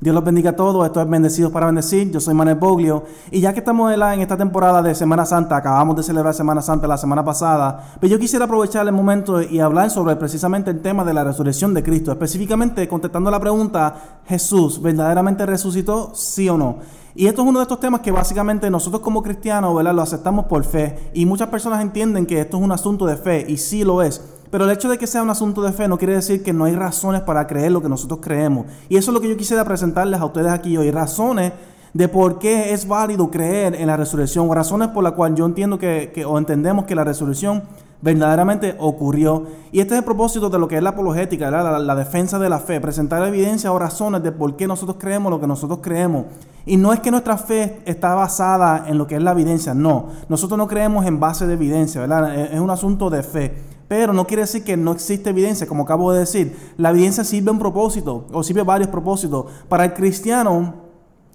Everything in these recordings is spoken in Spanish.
Dios los bendiga a todos, esto es Bendecidos para Bendecir, yo soy Manuel Boglio y ya que estamos en esta temporada de Semana Santa, acabamos de celebrar Semana Santa la semana pasada, pero pues yo quisiera aprovechar el momento y hablar sobre precisamente el tema de la resurrección de Cristo, específicamente contestando la pregunta, ¿Jesús verdaderamente resucitó, sí o no? Y esto es uno de estos temas que básicamente nosotros como cristianos ¿verdad? lo aceptamos por fe y muchas personas entienden que esto es un asunto de fe y sí lo es. Pero el hecho de que sea un asunto de fe no quiere decir que no hay razones para creer lo que nosotros creemos. Y eso es lo que yo quisiera presentarles a ustedes aquí hoy. Razones de por qué es válido creer en la resurrección. Razones por las cuales yo entiendo que, o entendemos que la resurrección verdaderamente ocurrió. Y este es el propósito de lo que es la apologética, la, la, defensa de la fe, presentar evidencia o razones de por qué nosotros creemos lo que nosotros creemos. Y no es que nuestra fe está basada en lo que es la evidencia, no. Nosotros no creemos en base de evidencia, ¿verdad? Es un asunto de fe. Pero no quiere decir que no existe evidencia, como acabo de decir. La evidencia sirve un propósito, o sirve varios propósitos. Para el cristiano,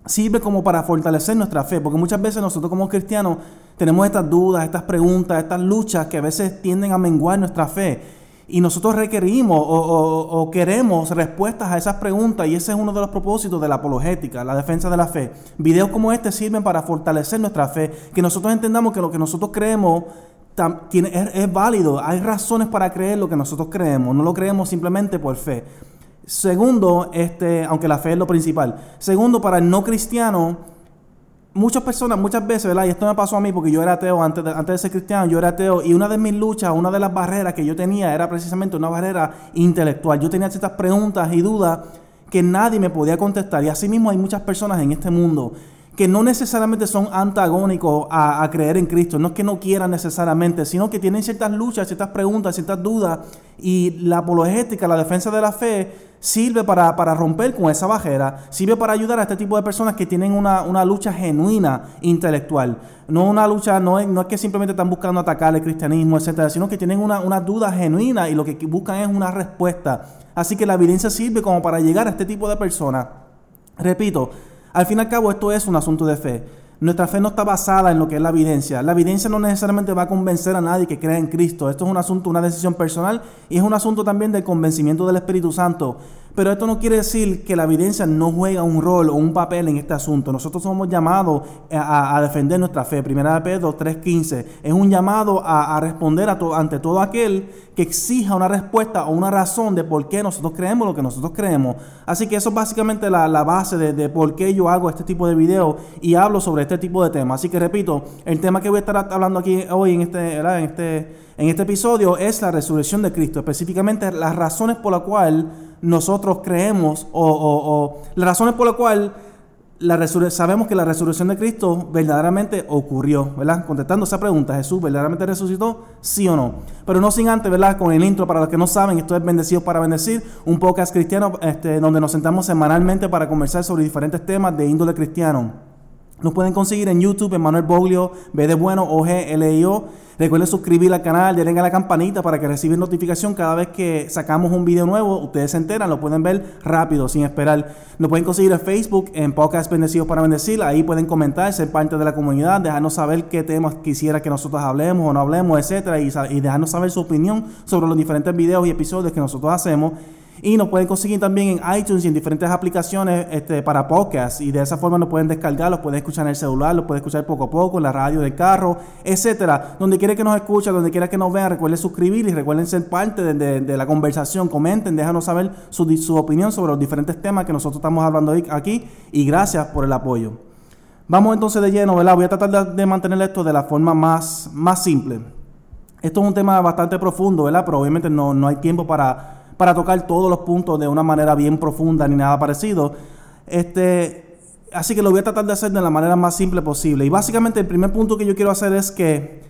sirve como para fortalecer nuestra fe, porque muchas veces nosotros como cristianos tenemos estas dudas, estas preguntas, estas luchas que a veces tienden a menguar nuestra fe. Y nosotros requerimos o, queremos respuestas a esas preguntas y ese es uno de los propósitos de la apologética, la defensa de la fe. Videos como este sirven para fortalecer nuestra fe, que nosotros entendamos que lo que nosotros creemos es, válido, hay razones para creer lo que nosotros creemos, no lo creemos simplemente por fe. Segundo, este, aunque la fe es lo principal. Segundo, para el no cristiano, muchas personas, muchas veces, ¿verdad? Y esto me pasó a mí porque yo era ateo antes de, antes de ser cristiano, yo era ateo y una de mis luchas, una de las barreras que yo tenía era precisamente una barrera intelectual. Yo tenía ciertas preguntas y dudas que nadie me podía contestar. Y así mismo hay muchas personas en este mundo que no necesariamente son antagónicos a, creer en Cristo, no es que no quieran necesariamente, sino que tienen ciertas luchas, ciertas preguntas, ciertas dudas, y la apologética, la defensa de la fe, sirve para, romper con esa bajera, sirve para ayudar a este tipo de personas que tienen una, lucha genuina intelectual. No una lucha, no es, no es que simplemente están buscando atacar el cristianismo, etcétera, sino que tienen una, una duda genuina y lo que buscan es una respuesta. Así que la evidencia sirve como para llegar a este tipo de personas. Repito, al fin y al cabo, esto es un asunto de fe. Nuestra fe no está basada en lo que es la evidencia. La evidencia no necesariamente va a convencer a nadie que crea en Cristo. Esto es un asunto, una decisión personal y es un asunto también del convencimiento del Espíritu Santo. Pero esto no quiere decir que la evidencia no juega un rol o un papel en este asunto. Nosotros somos llamados a, defender nuestra fe. Primera de Pedro 3.15 es un llamado a, responder ante todo aquel que exija una respuesta o una razón de por qué nosotros creemos lo que nosotros creemos. Así que eso es básicamente la, base de, por qué yo hago este tipo de videos y hablo sobre este tipo de temas. Así que repito, el tema que voy a estar hablando aquí hoy en este, en este, en este episodio es la resurrección de Cristo. Específicamente las razones por las cuales nosotros creemos o, las razones por las cuales la sabemos que la resurrección de Cristo verdaderamente ocurrió, ¿verdad? Contestando esa pregunta, ¿Jesús verdaderamente resucitó? ¿Sí o no? Pero no sin antes, ¿verdad? Con el intro, para los que no saben, esto es Bendecidos para Bendecir, un podcast cristiano este, donde nos sentamos semanalmente para conversar sobre diferentes temas de índole cristiano. Nos pueden conseguir en YouTube, en Manuel Boglio, B de Bueno, O G. Recuerden suscribir al canal, denle a la campanita para que reciban notificación cada vez que sacamos un video nuevo. Ustedes se enteran, lo pueden ver rápido, sin esperar. Nos pueden conseguir en Facebook, en Podcast Bendecidos para Bendecir. Ahí pueden comentar, ser parte de la comunidad, dejarnos saber qué temas quisiera que nosotros hablemos o no hablemos, etcétera, y, y dejarnos saber su opinión sobre los diferentes videos y episodios que nosotros hacemos. Y nos pueden conseguir también en iTunes y en diferentes aplicaciones este, para podcast. Y de esa forma nos pueden descargar, los pueden escuchar en el celular, los pueden escuchar poco a poco, en la radio del carro, etcétera. Donde quiera que nos escuchen, donde quiera que nos vean, recuerden suscribir y recuerden ser parte de, la conversación. Comenten, déjanos saber su, su opinión sobre los diferentes temas que nosotros estamos hablando aquí. Y gracias por el apoyo. Vamos entonces de lleno, ¿verdad? Voy a tratar de, mantener esto de la forma más, más simple. Esto es un tema bastante profundo, ¿verdad? Pero obviamente no, no hay tiempo para para tocar todos los puntos de una manera bien profunda ni nada parecido. Este, así que lo voy a tratar de hacer de la manera más simple posible. Y básicamente el primer punto que yo quiero hacer es que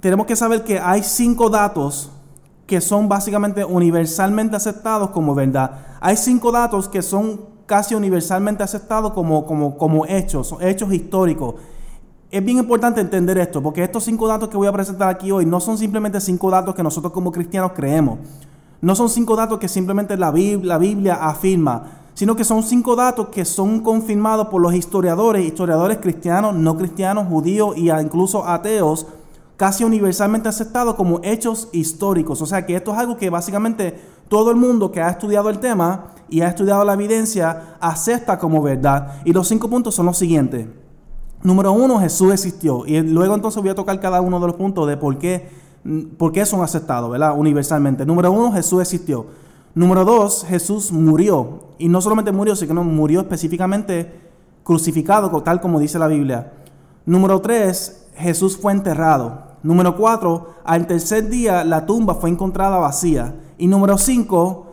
tenemos que saber que hay cinco datos que son básicamente universalmente aceptados como verdad. Hay cinco datos que son casi universalmente aceptados como, como, como hechos, hechos históricos. Es bien importante entender esto, porque estos cinco datos que voy a presentar aquí hoy no son simplemente cinco datos que nosotros como cristianos creemos. No son cinco datos que simplemente la Biblia, afirma, sino que son cinco datos que son confirmados por los historiadores, historiadores cristianos, no cristianos, judíos e incluso ateos, casi universalmente aceptado como hechos históricos. O sea que esto es algo que básicamente todo el mundo que ha estudiado el tema y ha estudiado la evidencia acepta como verdad. Y los cinco puntos son los siguientes. Número uno, Jesús existió. Y luego entonces voy a tocar cada uno de los puntos de por qué, por qué son aceptados, ¿verdad? Universalmente. Número uno, Jesús existió. Número dos, Jesús murió. Y no solamente murió, sino que murió específicamente crucificado, tal como dice la Biblia. Número tres, Jesús fue enterrado. Número cuatro, al tercer día la tumba fue encontrada vacía. Y número cinco,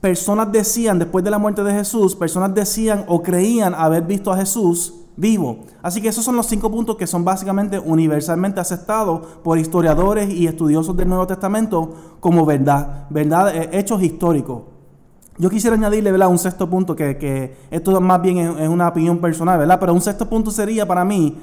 personas decían, después de la muerte de Jesús, personas decían o creían haber visto a Jesús vivo. Así que esos son los cinco puntos que son básicamente universalmente aceptados por historiadores y estudiosos del Nuevo Testamento como verdad, verdad, eh, hechos históricos. Yo quisiera añadirle ¿verdad? un sexto punto, que, que esto más bien es, una opinión personal, ¿verdad? pero un sexto punto sería para mí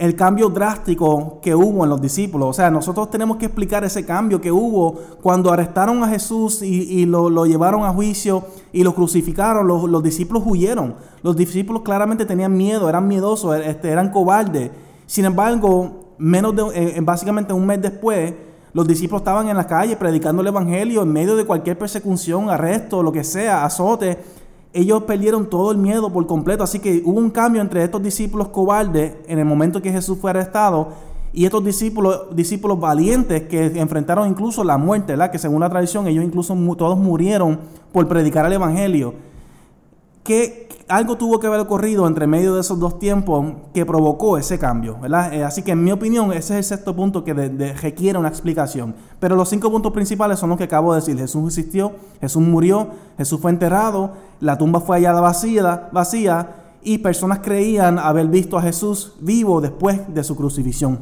el cambio drástico que hubo en los discípulos. O sea, nosotros tenemos que explicar ese cambio que hubo cuando arrestaron a Jesús y, lo, llevaron a juicio y lo crucificaron. Los, discípulos huyeron. Los discípulos claramente tenían miedo, eran miedosos, este, eran cobardes. Sin embargo, menos de, eh, básicamente un mes después, los discípulos estaban en la calle predicando el Evangelio en medio de cualquier persecución, arresto, lo que sea, azote ellos perdieron todo el miedo por completo. Así que hubo un cambio entre estos discípulos cobardes en el momento que Jesús fue arrestado y estos discípulos, discípulos valientes que enfrentaron incluso la muerte, ¿verdad? que según la tradición ellos incluso todos murieron por predicar el Evangelio. Que algo tuvo que haber ocurrido entre medio de esos dos tiempos que provocó ese cambio, ¿verdad? Eh, así que en mi opinión ese es el sexto punto que requiere una explicación. Pero los cinco puntos principales son los que acabo de decir. Jesús existió, Jesús murió, Jesús fue enterrado, la tumba fue hallada vacía, vacía y personas creían haber visto a Jesús vivo después de su crucifixión.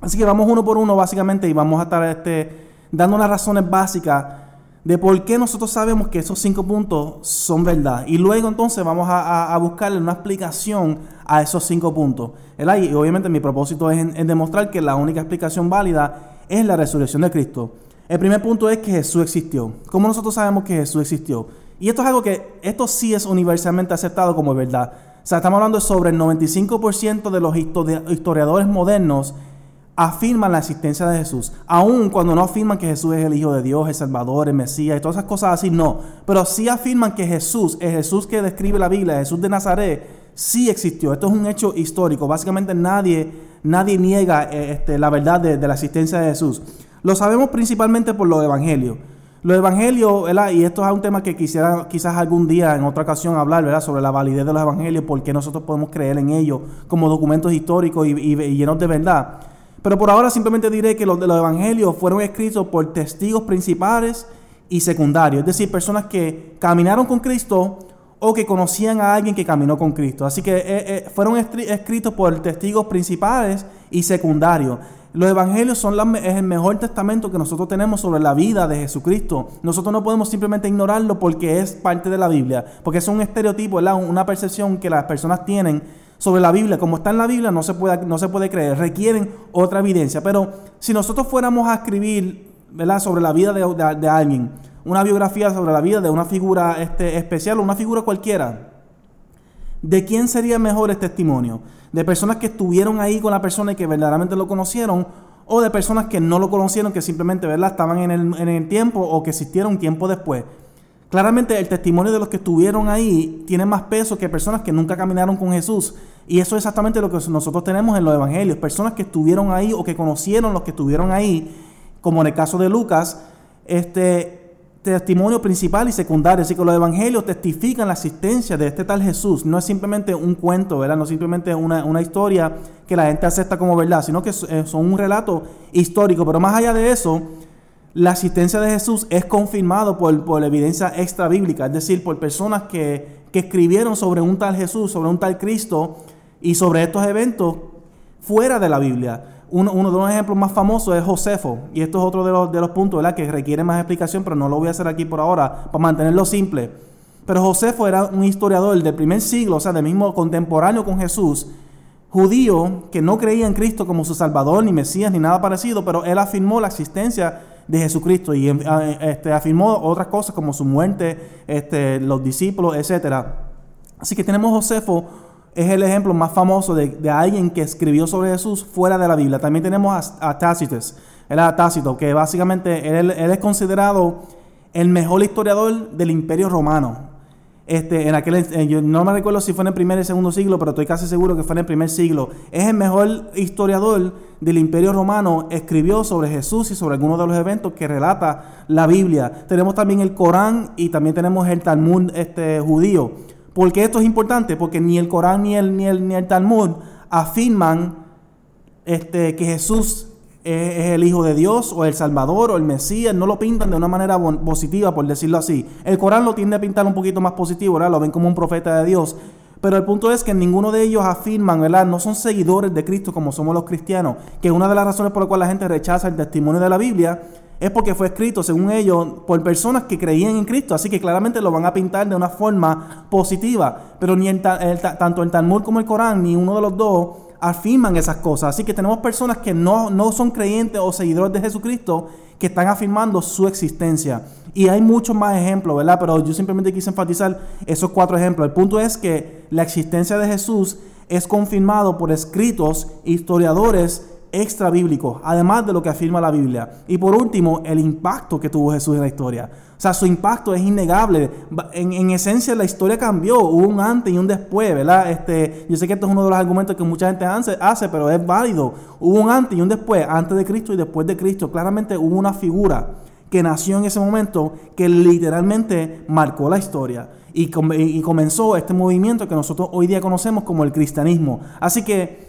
Así que vamos uno por uno básicamente y vamos a estar este, dando unas razones básicas de por qué nosotros sabemos que esos cinco puntos son verdad. Y luego entonces vamos a, buscarle una explicación a esos cinco puntos. Y obviamente mi propósito es, demostrar que la única explicación válida es la resurrección de Cristo. El primer punto es que Jesús existió. ¿Cómo nosotros sabemos que Jesús existió? Y esto es algo que, esto sí es universalmente aceptado como verdad. O sea, estamos hablando sobre el 95% de los historiadores modernos afirman la existencia de Jesús, aun cuando no afirman que Jesús es el Hijo de Dios, el Salvador, el Mesías y todas esas cosas así, no, pero sí afirman que Jesús, el Jesús que describe la Biblia, Jesús de Nazaret, sí existió. Esto es un hecho histórico. Básicamente nadie, nadie niega eh, este, la verdad de, la existencia de Jesús. Lo sabemos principalmente por los evangelios. Los evangelios, ¿verdad? y esto es un tema que quisiera quizás algún día, en otra ocasión, hablar ¿verdad? sobre la validez de los evangelios, porque nosotros podemos creer en ellos como documentos históricos y llenos de verdad. Pero por ahora simplemente diré que los de los evangelios fueron escritos por testigos principales y secundarios, es decir, personas que caminaron con Cristo o que conocían a alguien que caminó con Cristo. Así que eh, eh, fueron escritos por testigos principales y secundarios. Los evangelios son es el mejor testamento que nosotros tenemos sobre la vida de Jesucristo. Nosotros no podemos simplemente ignorarlo porque es parte de la Biblia, porque es un estereotipo, una percepción que las personas tienen sobre la Biblia, como está en la Biblia, no se puede, no se puede creer, requieren otra evidencia. Pero si nosotros fuéramos a escribir ¿verdad? sobre la vida de, alguien, una biografía sobre la vida de una figura este, especial o una figura cualquiera, ¿de quién sería mejor el testimonio? ¿De personas que estuvieron ahí con la persona y que verdaderamente lo conocieron? ¿O de personas que no lo conocieron, que simplemente ¿verdad? estaban en el, en el tiempo o que existieron tiempo después? Claramente el testimonio de los que estuvieron ahí tiene más peso que personas que nunca caminaron con Jesús. Y eso es exactamente lo que nosotros tenemos en los evangelios. Personas que estuvieron ahí o que conocieron los que estuvieron ahí, como en el caso de Lucas, este testimonio principal y secundario. Así que los evangelios testifican la existencia de este tal Jesús. No es simplemente un cuento, ¿verdad? No es simplemente una, una historia que la gente acepta como verdad, sino que eh, son un relato histórico. Pero más allá de eso, la asistencia de Jesús es confirmado por, por evidencia extra bíblica, es decir, por personas que, escribieron sobre un tal Jesús, sobre un tal Cristo y sobre estos eventos fuera de la Biblia. Uno, de los ejemplos más famosos es Josefo, y esto es otro de los, de los puntos que requiere más explicación, pero no lo voy a hacer aquí por ahora, para mantenerlo simple. Pero Josefo era un historiador del primer siglo, o sea, del mismo contemporáneo con Jesús, judío, que no creía en Cristo como su Salvador, ni Mesías, ni nada parecido, pero él afirmó la existencia de Jesucristo y ah, este, afirmó otras cosas como su muerte, este, los discípulos, etc. Así que tenemos Josefo es el ejemplo más famoso de, alguien que escribió sobre Jesús fuera de la Biblia. También tenemos a, Tácites, era Tácito, que básicamente él, es considerado el mejor historiador del imperio romano. Este, en aquel, yo no me recuerdo si fue en el primer y segundo siglo, pero estoy casi seguro que fue en el primer siglo. Es el mejor historiador del imperio romano. Escribió sobre Jesús y sobre algunos de los eventos que relata la Biblia. Tenemos también el Corán y también tenemos el Talmud este, judío. ¿Por qué esto es importante? Porque ni el Corán ni el, ni el, ni el Talmud afirman este, que Jesús es, el Hijo de Dios o el Salvador o el Mesías, no lo pintan de una manera positiva, por decirlo así. El Corán lo tiende a pintar un poquito más positivo, ¿verdad? Lo ven como un profeta de Dios. Pero el punto es que ninguno de ellos afirman, ¿verdad? No son seguidores de Cristo como somos los cristianos. Que una de las razones por las cuales la gente rechaza el testimonio de la Biblia es porque fue escrito, según ellos, por personas que creían en Cristo. Así que claramente lo van a pintar de una forma positiva. Pero ni tanto el Talmud como el Corán, ni uno de los dos afirman esas cosas. Así que tenemos personas que no, no son creyentes o seguidores de Jesucristo que están afirmando su existencia. Y hay muchos más ejemplos, ¿verdad? Pero yo simplemente quise enfatizar esos cuatro ejemplos. El punto es que la existencia de Jesús es confirmado por escritos, historiadores extra bíblicos, además de lo que afirma la Biblia. Y por último, el impacto que tuvo Jesús en la historia. O sea, su impacto es innegable. En, esencia, la historia cambió. Hubo un antes y un después, ¿verdad? Este, yo sé que esto es uno de los argumentos que mucha gente hace, hace, pero es válido. Hubo un antes y un después, antes de Cristo y después de Cristo. Claramente hubo una figura que nació en ese momento que literalmente marcó la historia y, y comenzó este movimiento que nosotros hoy día conocemos como el cristianismo. Así que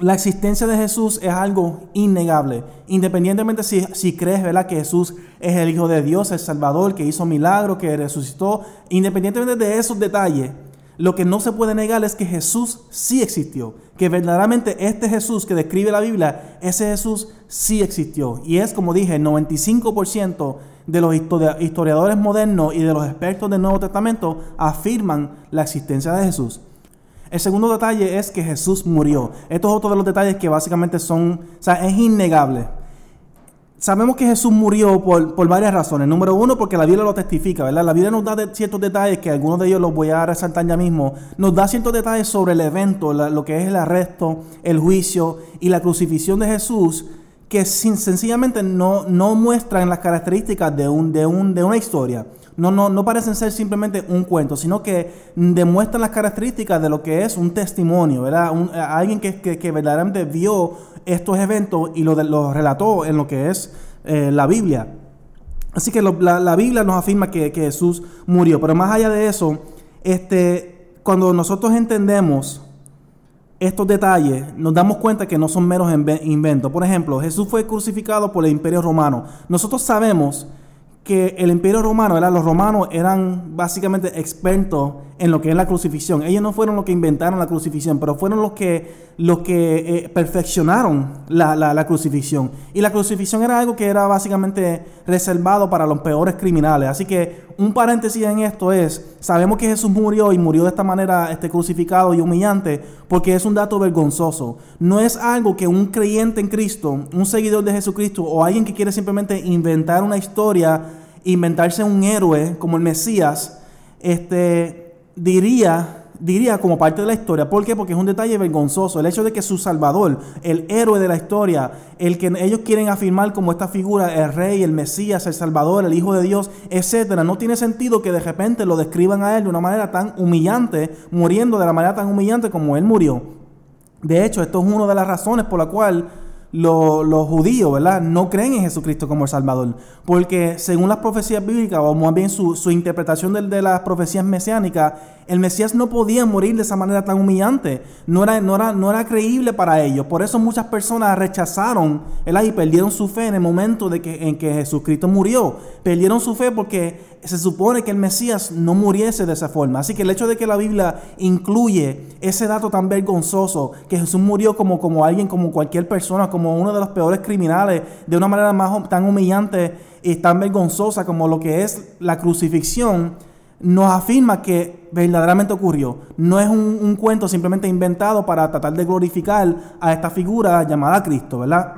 la existencia de Jesús es algo innegable. Independientemente si, si, crees que Jesús es el Hijo de Dios, el Salvador, que hizo milagros, que resucitó, independientemente de esos detalles, lo que no se puede negar es que Jesús sí existió. Que verdaderamente este Jesús que describe la Biblia, ese Jesús sí existió. Y es, como dije, el 95% de los historiadores modernos y de los expertos del Nuevo Testamento afirman la existencia de Jesús. El segundo detalle es que Jesús murió. Esto es otro de los detalles que básicamente son, o sea, es innegable. Sabemos que Jesús murió por, por, varias razones. Número uno, porque la Biblia lo testifica, ¿verdad? La Biblia nos da ciertos detalles, que algunos de ellos los voy a resaltar ya mismo. Nos da ciertos detalles sobre el evento, lo que es el arresto, el juicio y la crucifixión de Jesús, que sin, sencillamente no, no muestran las características de, un, de, un, de una historia no, no, no parecen ser simplemente un cuento, sino que demuestran las características de lo que es un testimonio, ¿verdad? Alguien que, que, verdaderamente vio estos eventos y lo, relató en lo que es eh, la Biblia. Así que la, la, Biblia nos afirma que, que, Jesús murió, pero más allá de eso, este, cuando nosotros entendemos estos detalles, nos damos cuenta que no son meros inventos. Por ejemplo, Jesús fue crucificado por el imperio romano. Nosotros sabemos que el imperio romano, los romanos eran básicamente expertos en lo que es la crucifixión. Ellos no fueron los que inventaron la crucifixión, pero fueron los que, los que eh, perfeccionaron la, la, crucifixión. Y la crucifixión era algo que era básicamente reservado para los peores criminales. Así que un paréntesis en esto es, sabemos que Jesús murió y murió de esta manera este, crucificado y humillante porque es un dato vergonzoso. No es algo que un creyente en Cristo, un seguidor de Jesucristo o alguien que quiere simplemente inventar una historia, inventarse un héroe como el Mesías, este, diría, diría como parte de la historia. ¿Por qué? Porque es un detalle vergonzoso. El hecho de que su Salvador, el héroe de la historia, el que ellos quieren afirmar como esta figura, el rey, el Mesías, el Salvador, el Hijo de Dios, etcétera, no tiene sentido que de repente lo describan a él de una manera tan humillante, muriendo de la manera tan humillante como él murió. De hecho, esto es una de las razones por la cual los, judíos, ¿verdad? No creen en Jesucristo como el Salvador. Porque según las profecías bíblicas, o más bien su, interpretación de, de, las profecías mesiánicas, el Mesías no podía morir de esa manera tan humillante. No era, no era, no era creíble para ellos. Por eso muchas personas rechazaron ¿verdad? y perdieron su fe en el momento de que, en que Jesucristo murió. Perdieron su fe porque se supone que el Mesías no muriese de esa forma. Así que el hecho de que la Biblia incluye ese dato tan vergonzoso, que Jesús murió como, como alguien, como cualquier persona, como uno de los peores criminales, de una manera más, tan humillante y tan vergonzosa como lo que es la crucifixión, nos afirma que verdaderamente ocurrió. No es un, cuento simplemente inventado para tratar de glorificar a esta figura llamada Cristo, ¿verdad?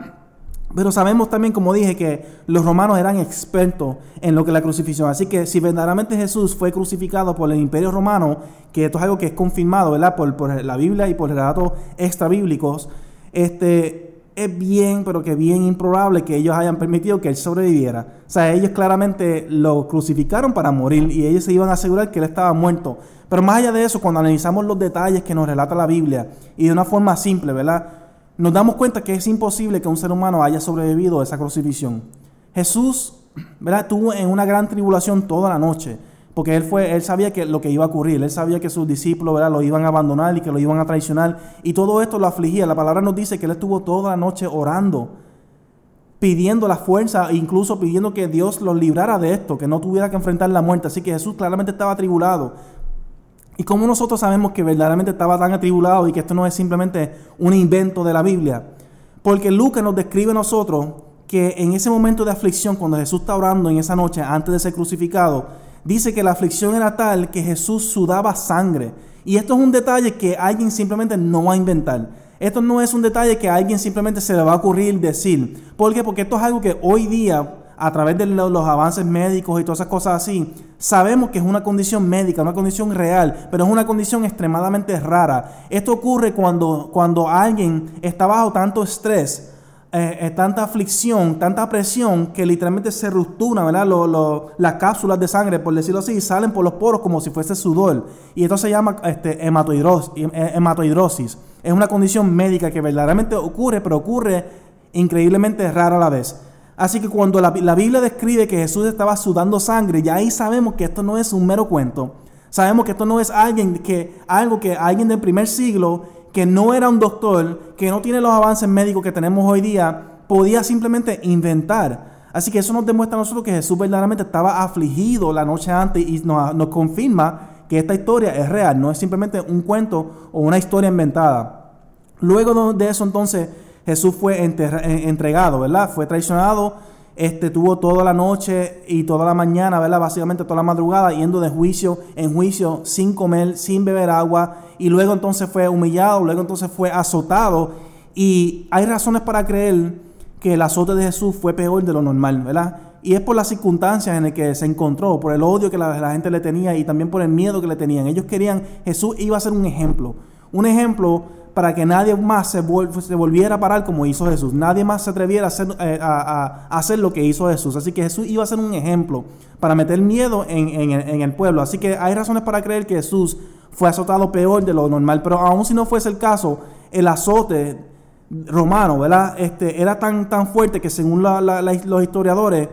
Pero sabemos también, como dije, que los romanos eran expertos en lo que es la crucifixión. Así que si verdaderamente Jesús fue crucificado por el imperio romano, que esto es algo que es confirmado ¿verdad? Por, por la Biblia y por relatos extra bíblicos, este, es bien, pero que bien improbable que ellos hayan permitido que él sobreviviera. O sea, ellos claramente lo crucificaron para morir y ellos se iban a asegurar que él estaba muerto. Pero más allá de eso, cuando analizamos los detalles que nos relata la Biblia y de una forma simple, ¿verdad? nos damos cuenta que es imposible que un ser humano haya sobrevivido a esa crucifixión. Jesús, ¿verdad? Tuvo en una gran tribulación toda la noche, porque él fue, él sabía que lo que iba a ocurrir, él sabía que sus discípulos, ¿verdad? Lo iban a abandonar y que lo iban a traicionar, y todo esto lo afligía. La palabra nos dice que él estuvo toda la noche orando, pidiendo la fuerza, incluso pidiendo que Dios lo librara de esto, que no tuviera que enfrentar la muerte. Así que Jesús claramente estaba atribulado. ¿Y cómo nosotros sabemos que verdaderamente estaba tan atribulado y que esto no es simplemente un invento de la Biblia? Porque Lucas nos describe a nosotros que en ese momento de aflicción, cuando Jesús está orando en esa noche antes de ser crucificado, dice que la aflicción era tal que Jesús sudaba sangre. Y esto es un detalle que alguien simplemente no va a inventar. Esto no es un detalle que a alguien simplemente se le va a ocurrir decir. ¿Por qué? Porque esto es algo que hoy día a través de los avances médicos y todas esas cosas así, sabemos que es una condición médica, una condición real, pero es una condición extremadamente rara. Esto ocurre cuando, cuando alguien está bajo tanto estrés, eh, eh, tanta aflicción, tanta presión, que literalmente se ruptura, ¿verdad? las cápsulas de sangre, por decirlo así, salen por los poros como si fuese sudor. Y esto se llama este, hematoidrosis. Es una condición médica que verdaderamente ocurre, pero ocurre increíblemente rara a la vez. Así que cuando la, Biblia describe que Jesús estaba sudando sangre, ya ahí sabemos que esto no es un mero cuento. Sabemos que esto no es alguien que, algo que alguien del primer siglo, que no era un doctor, que no tiene los avances médicos que tenemos hoy día, podía simplemente inventar. Así que eso nos demuestra a nosotros que Jesús verdaderamente estaba afligido la noche antes y nos, confirma que esta historia es real, no es simplemente un cuento o una historia inventada. Luego de eso entonces Jesús fue entregado, ¿verdad? Fue traicionado, este, tuvo toda la noche y toda la mañana, ¿verdad? Básicamente toda la madrugada yendo de juicio en juicio sin comer, sin beber agua y luego entonces fue humillado, luego entonces fue azotado y hay razones para creer que el azote de Jesús fue peor de lo normal, ¿verdad? Y es por las circunstancias en las que se encontró, por el odio que la, la gente le tenía y también por el miedo que le tenían. Ellos querían, Jesús iba a ser un ejemplo, un ejemplo para que nadie más se, volviera a parar como hizo Jesús. Nadie más se atreviera a hacer, eh, a, hacer, lo que hizo Jesús. Así que Jesús iba a ser un ejemplo para meter miedo en, el pueblo. Así que hay razones para creer que Jesús fue azotado peor de lo normal. Pero aun si no fuese el caso, el azote romano, ¿verdad? Este, era tan, tan fuerte que según los historiadores,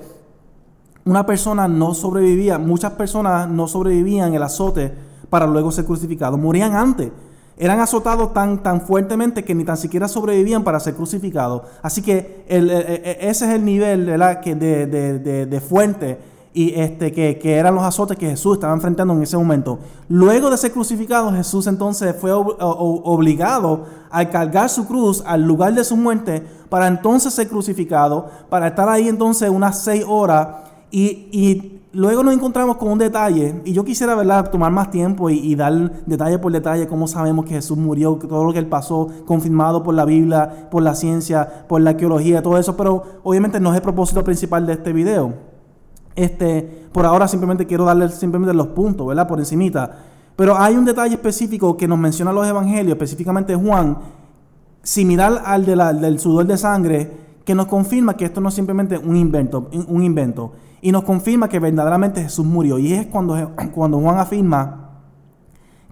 una persona no sobrevivía, muchas personas no sobrevivían el azote para luego ser crucificados. Morían antes eran azotados tan, tan fuertemente que ni tan siquiera sobrevivían para ser crucificados. Así que e, ese es el nivel Que de, de, de, fuente y este, que, que, eran los azotes que Jesús estaba enfrentando en ese momento. Luego de ser crucificado, Jesús entonces fue obligado a cargar su cruz al lugar de su muerte para entonces ser crucificado, para estar ahí entonces unas seis horas y luego nos encontramos con un detalle, y yo quisiera ¿verdad? tomar más tiempo y, dar detalle por detalle cómo sabemos que Jesús murió, todo lo que él pasó, confirmado por la Biblia, por la ciencia, por la arqueología, todo eso, pero obviamente no es el propósito principal de este video. Este, por ahora simplemente quiero darle simplemente los puntos, ¿verdad? Por encimita. Pero hay un detalle específico que nos menciona los evangelios, específicamente Juan, similar al de la, del sudor de sangre, que nos confirma que esto no es simplemente un invento, un invento y nos confirma que verdaderamente Jesús murió. Y es cuando, cuando Juan afirma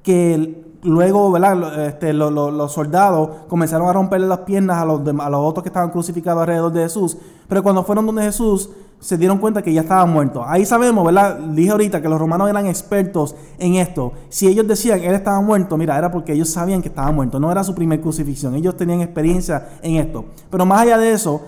que luego Este, los soldados comenzaron a romperle las piernas a los, a los otros que estaban crucificados alrededor de Jesús. Pero cuando fueron donde Jesús, se dieron cuenta que ya estaba muerto. Ahí sabemos, ¿verdad? Dije ahorita que los romanos eran expertos en esto. Si ellos decían que él estaba muerto, mira, era porque ellos sabían que estaba muerto. No era su primer crucifixión. Ellos tenían experiencia en esto. Pero más allá de eso,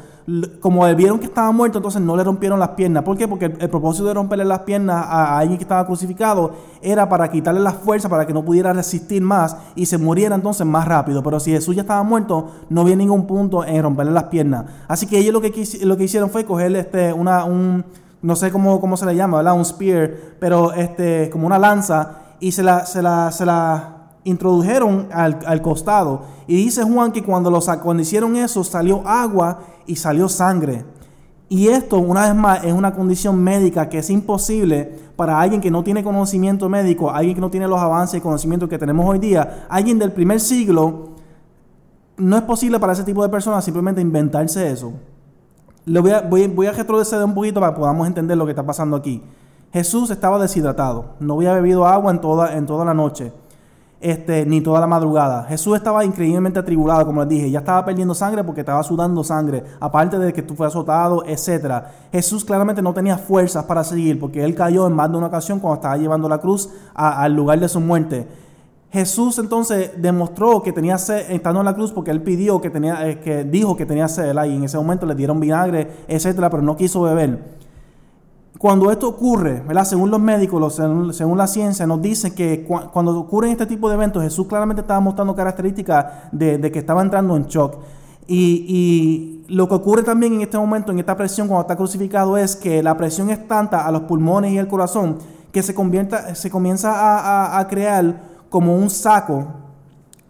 como vieron que estaba muerto, entonces no le rompieron las piernas. ¿Por qué? Porque el, propósito de romperle las piernas a, alguien que estaba crucificado era para quitarle la fuerza, para que no pudiera resistir más y se muriera entonces más rápido. Pero si Jesús ya estaba muerto, no había ningún punto en romperle las piernas. Así que ellos lo que, lo que hicieron fue cogerle este, una, un, no sé cómo, cómo se le llama, ¿verdad? Un spear, pero este, como una lanza, y se la, se la, se la introdujeron al, costado. Y dice Juan que cuando, los, cuando hicieron eso salió agua y salió sangre. Y esto, una vez más, es una condición médica que es imposible para alguien que no tiene conocimiento médico, alguien que no tiene los avances y conocimientos que tenemos hoy día, alguien del primer siglo, no es posible para ese tipo de personas simplemente inventarse eso. Lo voy, a, voy, a retroceder un poquito para que podamos entender lo que está pasando aquí. Jesús estaba deshidratado, no había bebido agua en toda, en toda la noche este, ni toda la madrugada. Jesús estaba increíblemente atribulado, como les dije, ya estaba perdiendo sangre porque estaba sudando sangre, aparte de que tú fue azotado, etc. Jesús claramente no tenía fuerzas para seguir porque él cayó en más de una ocasión cuando estaba llevando la cruz al lugar de su muerte. Jesús entonces demostró que tenía sed estando en la cruz porque él pidió que tenía, eh, que dijo que tenía sed, y en ese momento le dieron vinagre, etcétera, pero no quiso beber. Cuando esto ocurre, según los médicos, según, la ciencia, nos dice que cuando ocurren este tipo de eventos, Jesús claramente estaba mostrando características de, que estaba entrando en shock. Y, lo que ocurre también en este momento, en esta presión, cuando está crucificado, es que la presión es tanta a los pulmones y el corazón que se, convierta, se comienza a crear como un saco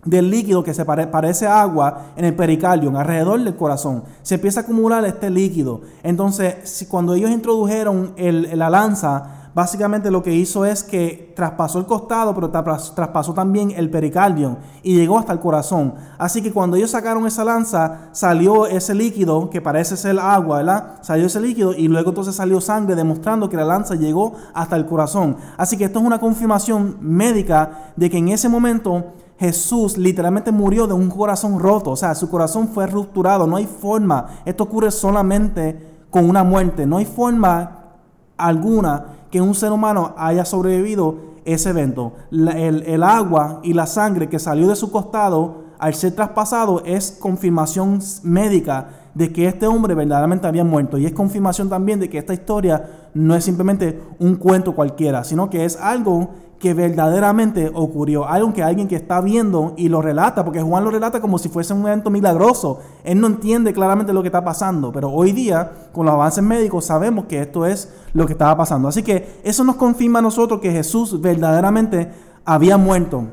del líquido que se parece a agua en el pericardio, alrededor del corazón. Se empieza a acumular este líquido. Entonces, si cuando ellos introdujeron la lanza, básicamente lo que hizo es que traspasó el costado, pero traspasó también el pericardio y llegó hasta el corazón. Así que cuando ellos sacaron esa lanza, salió ese líquido que parece ser agua, ¿verdad? Salió ese líquido y luego entonces salió sangre, demostrando que la lanza llegó hasta el corazón. Así que esto es una confirmación médica de que en ese momento Jesús literalmente murió de un corazón roto, o sea, su corazón fue rupturado, no hay forma, esto ocurre solamente con una muerte, no hay forma alguna que un ser humano haya sobrevivido ese evento. el, agua y la sangre que salió de su costado al ser traspasado es confirmación médica de que este hombre verdaderamente había muerto y es confirmación también de que esta historia no es simplemente un cuento cualquiera, sino que es algo que verdaderamente ocurrió, algo que alguien que está viendo y lo relata, porque Juan lo relata como si fuese un evento milagroso. Él no entiende claramente lo que está pasando, pero hoy día, con los avances médicos, sabemos que esto es lo que estaba pasando. Así que eso nos confirma a nosotros que Jesús verdaderamente había muerto.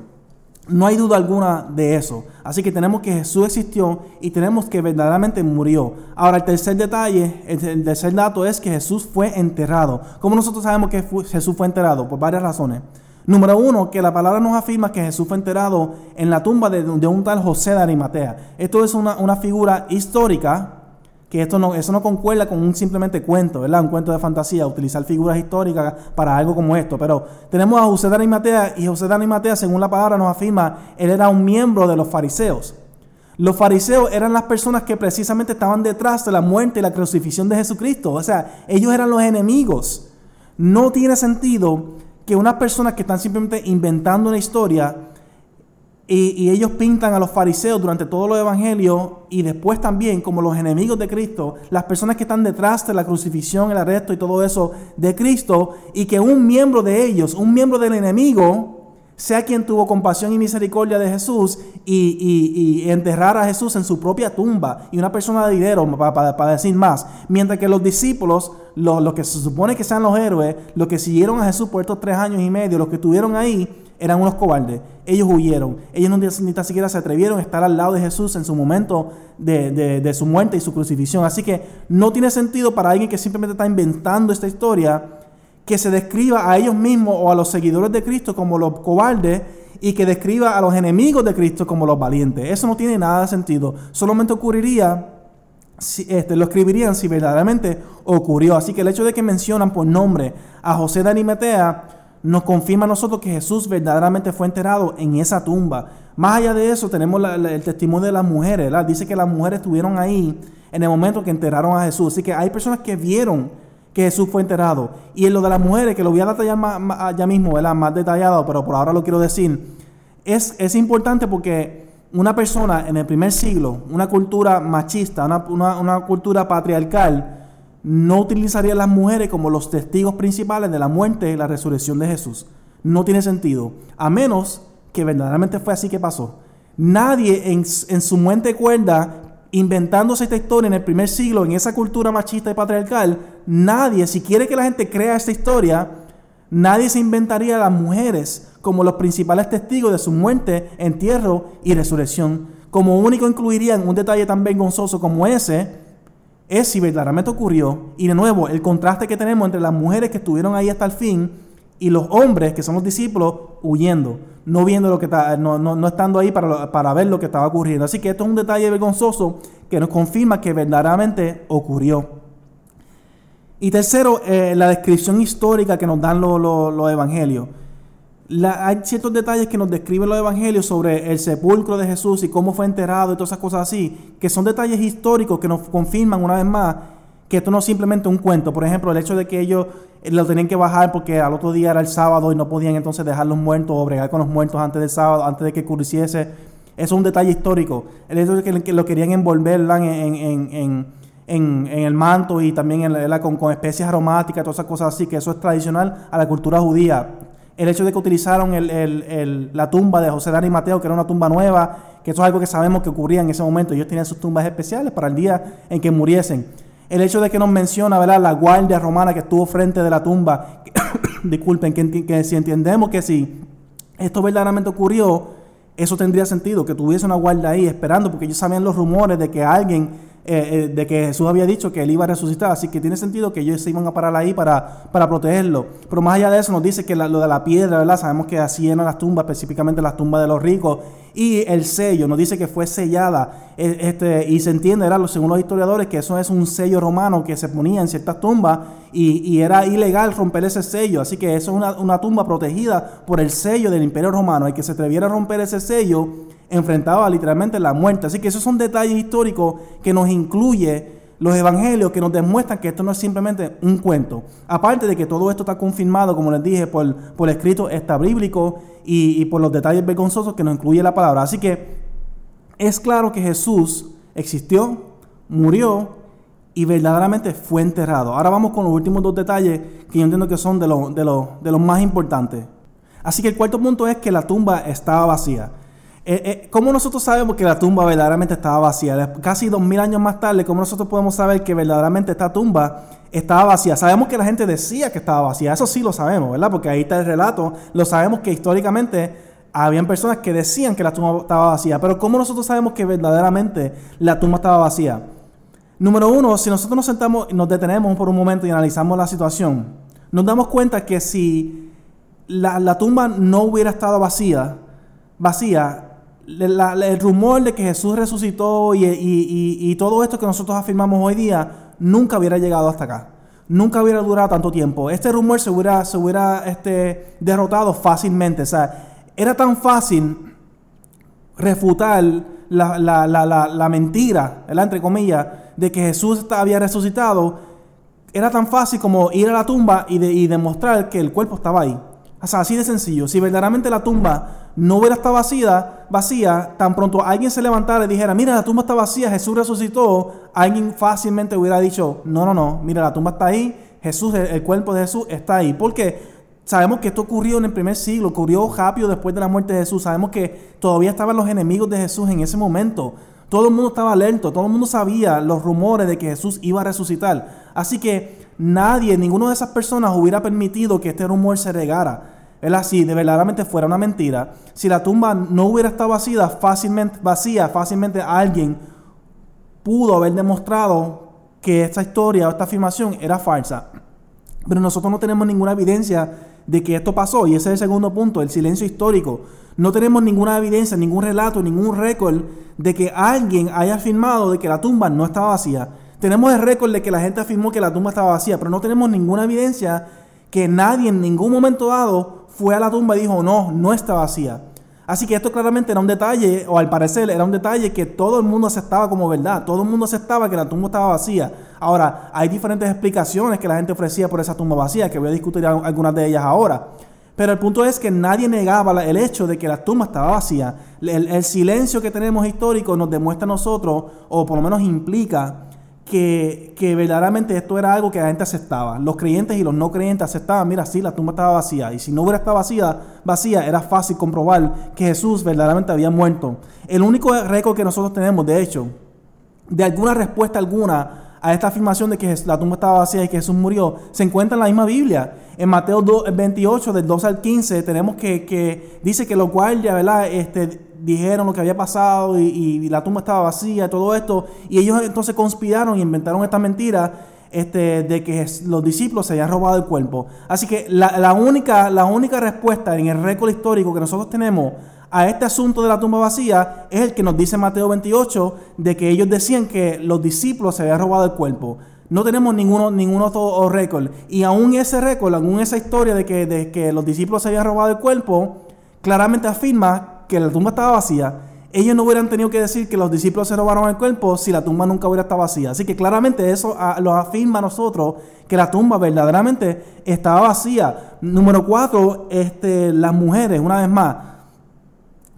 No hay duda alguna de eso. Así que tenemos que Jesús existió y tenemos que verdaderamente murió. Ahora, el tercer detalle, el tercer dato es que Jesús fue enterrado. ¿Cómo nosotros sabemos que Jesús fue enterrado? Por varias razones. Número uno, que la palabra nos afirma que Jesús fue enterrado en la tumba de, un tal José de Arimatea. Esto es una, figura histórica, que esto no, eso no concuerda con un simplemente cuento, ¿verdad? Un cuento de fantasía, utilizar figuras históricas para algo como esto. Pero tenemos a José de Arimatea y José de Arimatea, según la palabra nos afirma, él era un miembro de los fariseos. Los fariseos eran las personas que precisamente estaban detrás de la muerte y la crucifixión de Jesucristo. O sea, ellos eran los enemigos. No tiene sentido que unas personas que están simplemente inventando una historia y, ellos pintan a los fariseos durante todos los evangelios y después también como los enemigos de Cristo, las personas que están detrás de la crucifixión, el arresto y todo eso de Cristo, y que un miembro de ellos, un miembro del enemigo, sea quien tuvo compasión y misericordia de Jesús y, enterrar a Jesús en su propia tumba y una persona de dinero para, decir más. Mientras que los discípulos, los, que se supone que sean los héroes, los que siguieron a Jesús por estos tres años y medio, los que estuvieron ahí, eran unos cobardes. Ellos huyeron. Ellos no, ni tan siquiera se atrevieron a estar al lado de Jesús en su momento de, de su muerte y su crucifixión. Así que no tiene sentido para alguien que simplemente está inventando esta historia que se describa a ellos mismos o a los seguidores de Cristo como los cobardes y que describa a los enemigos de Cristo como los valientes. Eso no tiene nada de sentido. Solamente ocurriría, si, este, lo escribirían si verdaderamente ocurrió. Así que el hecho de que mencionan por nombre a José de Arimatea nos confirma a nosotros que Jesús verdaderamente fue enterrado en esa tumba. Más allá de eso, tenemos el testimonio de las mujeres. Dice que las mujeres estuvieron ahí en el momento que enterraron a Jesús. Así que hay personas que vieron que Jesús fue enterrado. Y en lo de las mujeres, que lo voy a detallar más, ya mismo, ¿verdad? más detallado, pero por ahora lo quiero decir, es, es importante porque una persona en el primer siglo, una cultura machista, una, una, cultura patriarcal, no utilizaría a las mujeres como los testigos principales de la muerte y la resurrección de Jesús. No tiene sentido, a menos que verdaderamente fue así que pasó. Nadie en, en su mente cuerda inventándose esta historia en el primer siglo, en esa cultura machista y patriarcal, nadie, si quiere que la gente crea esta historia, Nadie se inventaría a las mujeres como los principales testigos de su muerte, entierro y resurrección. Como único incluirían un detalle tan vergonzoso como ese, es si verdaderamente ocurrió. Y de nuevo, el contraste que tenemos entre las mujeres que estuvieron ahí hasta el fin y los hombres que son los discípulos huyendo, no viendo lo que está, no, no, estando ahí para, para ver lo que estaba ocurriendo. Así que esto es un detalle vergonzoso que nos confirma que verdaderamente ocurrió. Y tercero, eh, la descripción histórica que nos dan los evangelios. hay ciertos detalles que nos describen los evangelios sobre el sepulcro de Jesús y cómo fue enterrado y todas esas cosas así, que son detalles históricos que nos confirman una vez más que esto no es simplemente un cuento. Por ejemplo, el hecho de que ellos lo tenían que bajar porque al otro día era el sábado y no podían entonces dejar los muertos o bregar con los muertos antes del sábado, antes de que ocurriese. Eso es un detalle histórico. El hecho de que lo querían envolver en en, el manto y también en con, con, especies aromáticas, todas esas cosas así, que eso es tradicional a la cultura judía. El hecho de que utilizaron la tumba de José Dani Mateo, que era una tumba nueva, que eso es algo que sabemos que ocurría en ese momento. Ellos tenían sus tumbas especiales para el día en que muriesen. El hecho de que nos menciona ¿verdad? la guardia romana que estuvo frente de la tumba, disculpen, que, que si entendemos que si esto verdaderamente ocurrió, eso tendría sentido, que tuviese una guardia ahí esperando, porque ellos sabían los rumores de que alguien eh, eh, de que Jesús había dicho que él iba a resucitar, así que tiene sentido que ellos se iban a parar ahí para, para protegerlo. Pero más allá de eso nos dice que lo de la piedra, ¿verdad? Sabemos que así eran las tumbas, específicamente las tumbas de los ricos, y el sello, nos dice que fue sellada, e, este, y se entiende, ¿verdad? según los historiadores, que eso es un sello romano que se ponía en ciertas tumbas y, era ilegal romper ese sello, así que eso es una, una tumba protegida por el sello del imperio romano, y que se atreviera a romper ese sello enfrentaba literalmente la muerte. Así que esos son detalles históricos que nos incluye los evangelios que nos demuestran que esto no es simplemente un cuento. Aparte de que todo esto está confirmado, como les dije, por, por escrito está bíblico y, y, por los detalles vergonzosos que nos incluye la palabra. Así que es claro que Jesús existió, murió y verdaderamente fue enterrado. Ahora vamos con los últimos dos detalles que yo entiendo que son de, de, de los más importantes. Así que el cuarto punto es que la tumba estaba vacía. Eh, eh, ¿Cómo nosotros sabemos que la tumba verdaderamente estaba vacía? Casi dos mil años más tarde, ¿cómo nosotros podemos saber que verdaderamente esta tumba estaba vacía? Sabemos que la gente decía que estaba vacía, eso sí lo sabemos, ¿verdad? Porque ahí está el relato, lo sabemos que históricamente habían personas que decían que la tumba estaba vacía, pero ¿cómo nosotros sabemos que verdaderamente la tumba estaba vacía? Número uno, si nosotros nos sentamos y nos detenemos por un momento y analizamos la situación, nos damos cuenta que si la, la tumba no hubiera estado vacía, vacía, el rumor de que Jesús resucitó y, todo esto que nosotros afirmamos hoy día nunca hubiera llegado hasta acá. Nunca hubiera durado tanto tiempo. Este rumor se hubiera, se hubiera este, derrotado fácilmente. O sea, era tan fácil refutar la, la, la, la mentira, entre comillas, de que Jesús había resucitado. Era tan fácil como ir a la tumba y, y demostrar que el cuerpo estaba ahí. O sea, así de sencillo. Si verdaderamente la tumba no hubiera estado vacía, vacía, tan pronto alguien se levantara y dijera, mira, la tumba está vacía, Jesús resucitó, alguien fácilmente hubiera dicho, no, no, no, mira, la tumba está ahí, Jesús, el, cuerpo de Jesús está ahí. Porque sabemos que esto ocurrió en el primer siglo, ocurrió rápido después de la muerte de Jesús. Sabemos que todavía estaban los enemigos de Jesús en ese momento. Todo el mundo estaba alerta, todo el mundo sabía los rumores de que Jesús iba a resucitar. Así que nadie, ninguna de esas personas hubiera permitido que este rumor se regara. ¿Verdad? Si de verdaderamente fuera una mentira, si la tumba no hubiera estado vacía, fácilmente, vacía, fácilmente alguien pudo haber demostrado que esta historia o esta afirmación era falsa. Pero nosotros no tenemos ninguna evidencia de que esto pasó. Y ese es el segundo punto, el silencio histórico. No tenemos ninguna evidencia, ningún relato, ningún récord de que alguien haya afirmado de que la tumba no estaba vacía. Tenemos el récord de que la gente afirmó que la tumba estaba vacía, pero no tenemos ninguna evidencia que nadie en ningún momento dado fue a la tumba y dijo, no, no está vacía. Así que esto claramente era un detalle, o al parecer era un detalle que todo el mundo aceptaba como verdad. Todo el mundo aceptaba que la tumba estaba vacía. Ahora, hay diferentes explicaciones que la gente ofrecía por esa tumba vacía, que voy a discutir algunas de ellas ahora. Pero el punto es que nadie negaba el hecho de que la tumba estaba vacía. El, silencio que tenemos histórico nos demuestra a nosotros, o por lo menos implica, que, que, verdaderamente esto era algo que la gente aceptaba. Los creyentes y los no creyentes aceptaban, mira, sí, la tumba estaba vacía. Y si no hubiera estado vacía, vacía, era fácil comprobar que Jesús verdaderamente había muerto. El único récord que nosotros tenemos, de hecho, de alguna respuesta alguna a esta afirmación de que la tumba estaba vacía y que Jesús murió se encuentra en la misma Biblia. En Mateo 28, del 2 al 15, tenemos que, dice que los guardias, ¿verdad? Este, dijeron lo que había pasado y, la tumba estaba vacía, todo esto. Y ellos entonces conspiraron y inventaron esta mentira este, de que los discípulos se habían robado el cuerpo. Así que la, única, la única respuesta en el récord histórico que nosotros tenemos a este asunto de la tumba vacía es el que nos dice Mateo 28, de que ellos decían que los discípulos se habían robado el cuerpo. No tenemos ninguno, ningún otro récord. Y aún ese récord, aún esa historia de que, de que los discípulos se habían robado el cuerpo, claramente afirma que la tumba estaba vacía. Ellos no hubieran tenido que decir que los discípulos se robaron el cuerpo si la tumba nunca hubiera estado vacía. Así que claramente eso ah, lo afirma a nosotros que la tumba verdaderamente estaba vacía. Número cuatro, este, las mujeres, una vez más,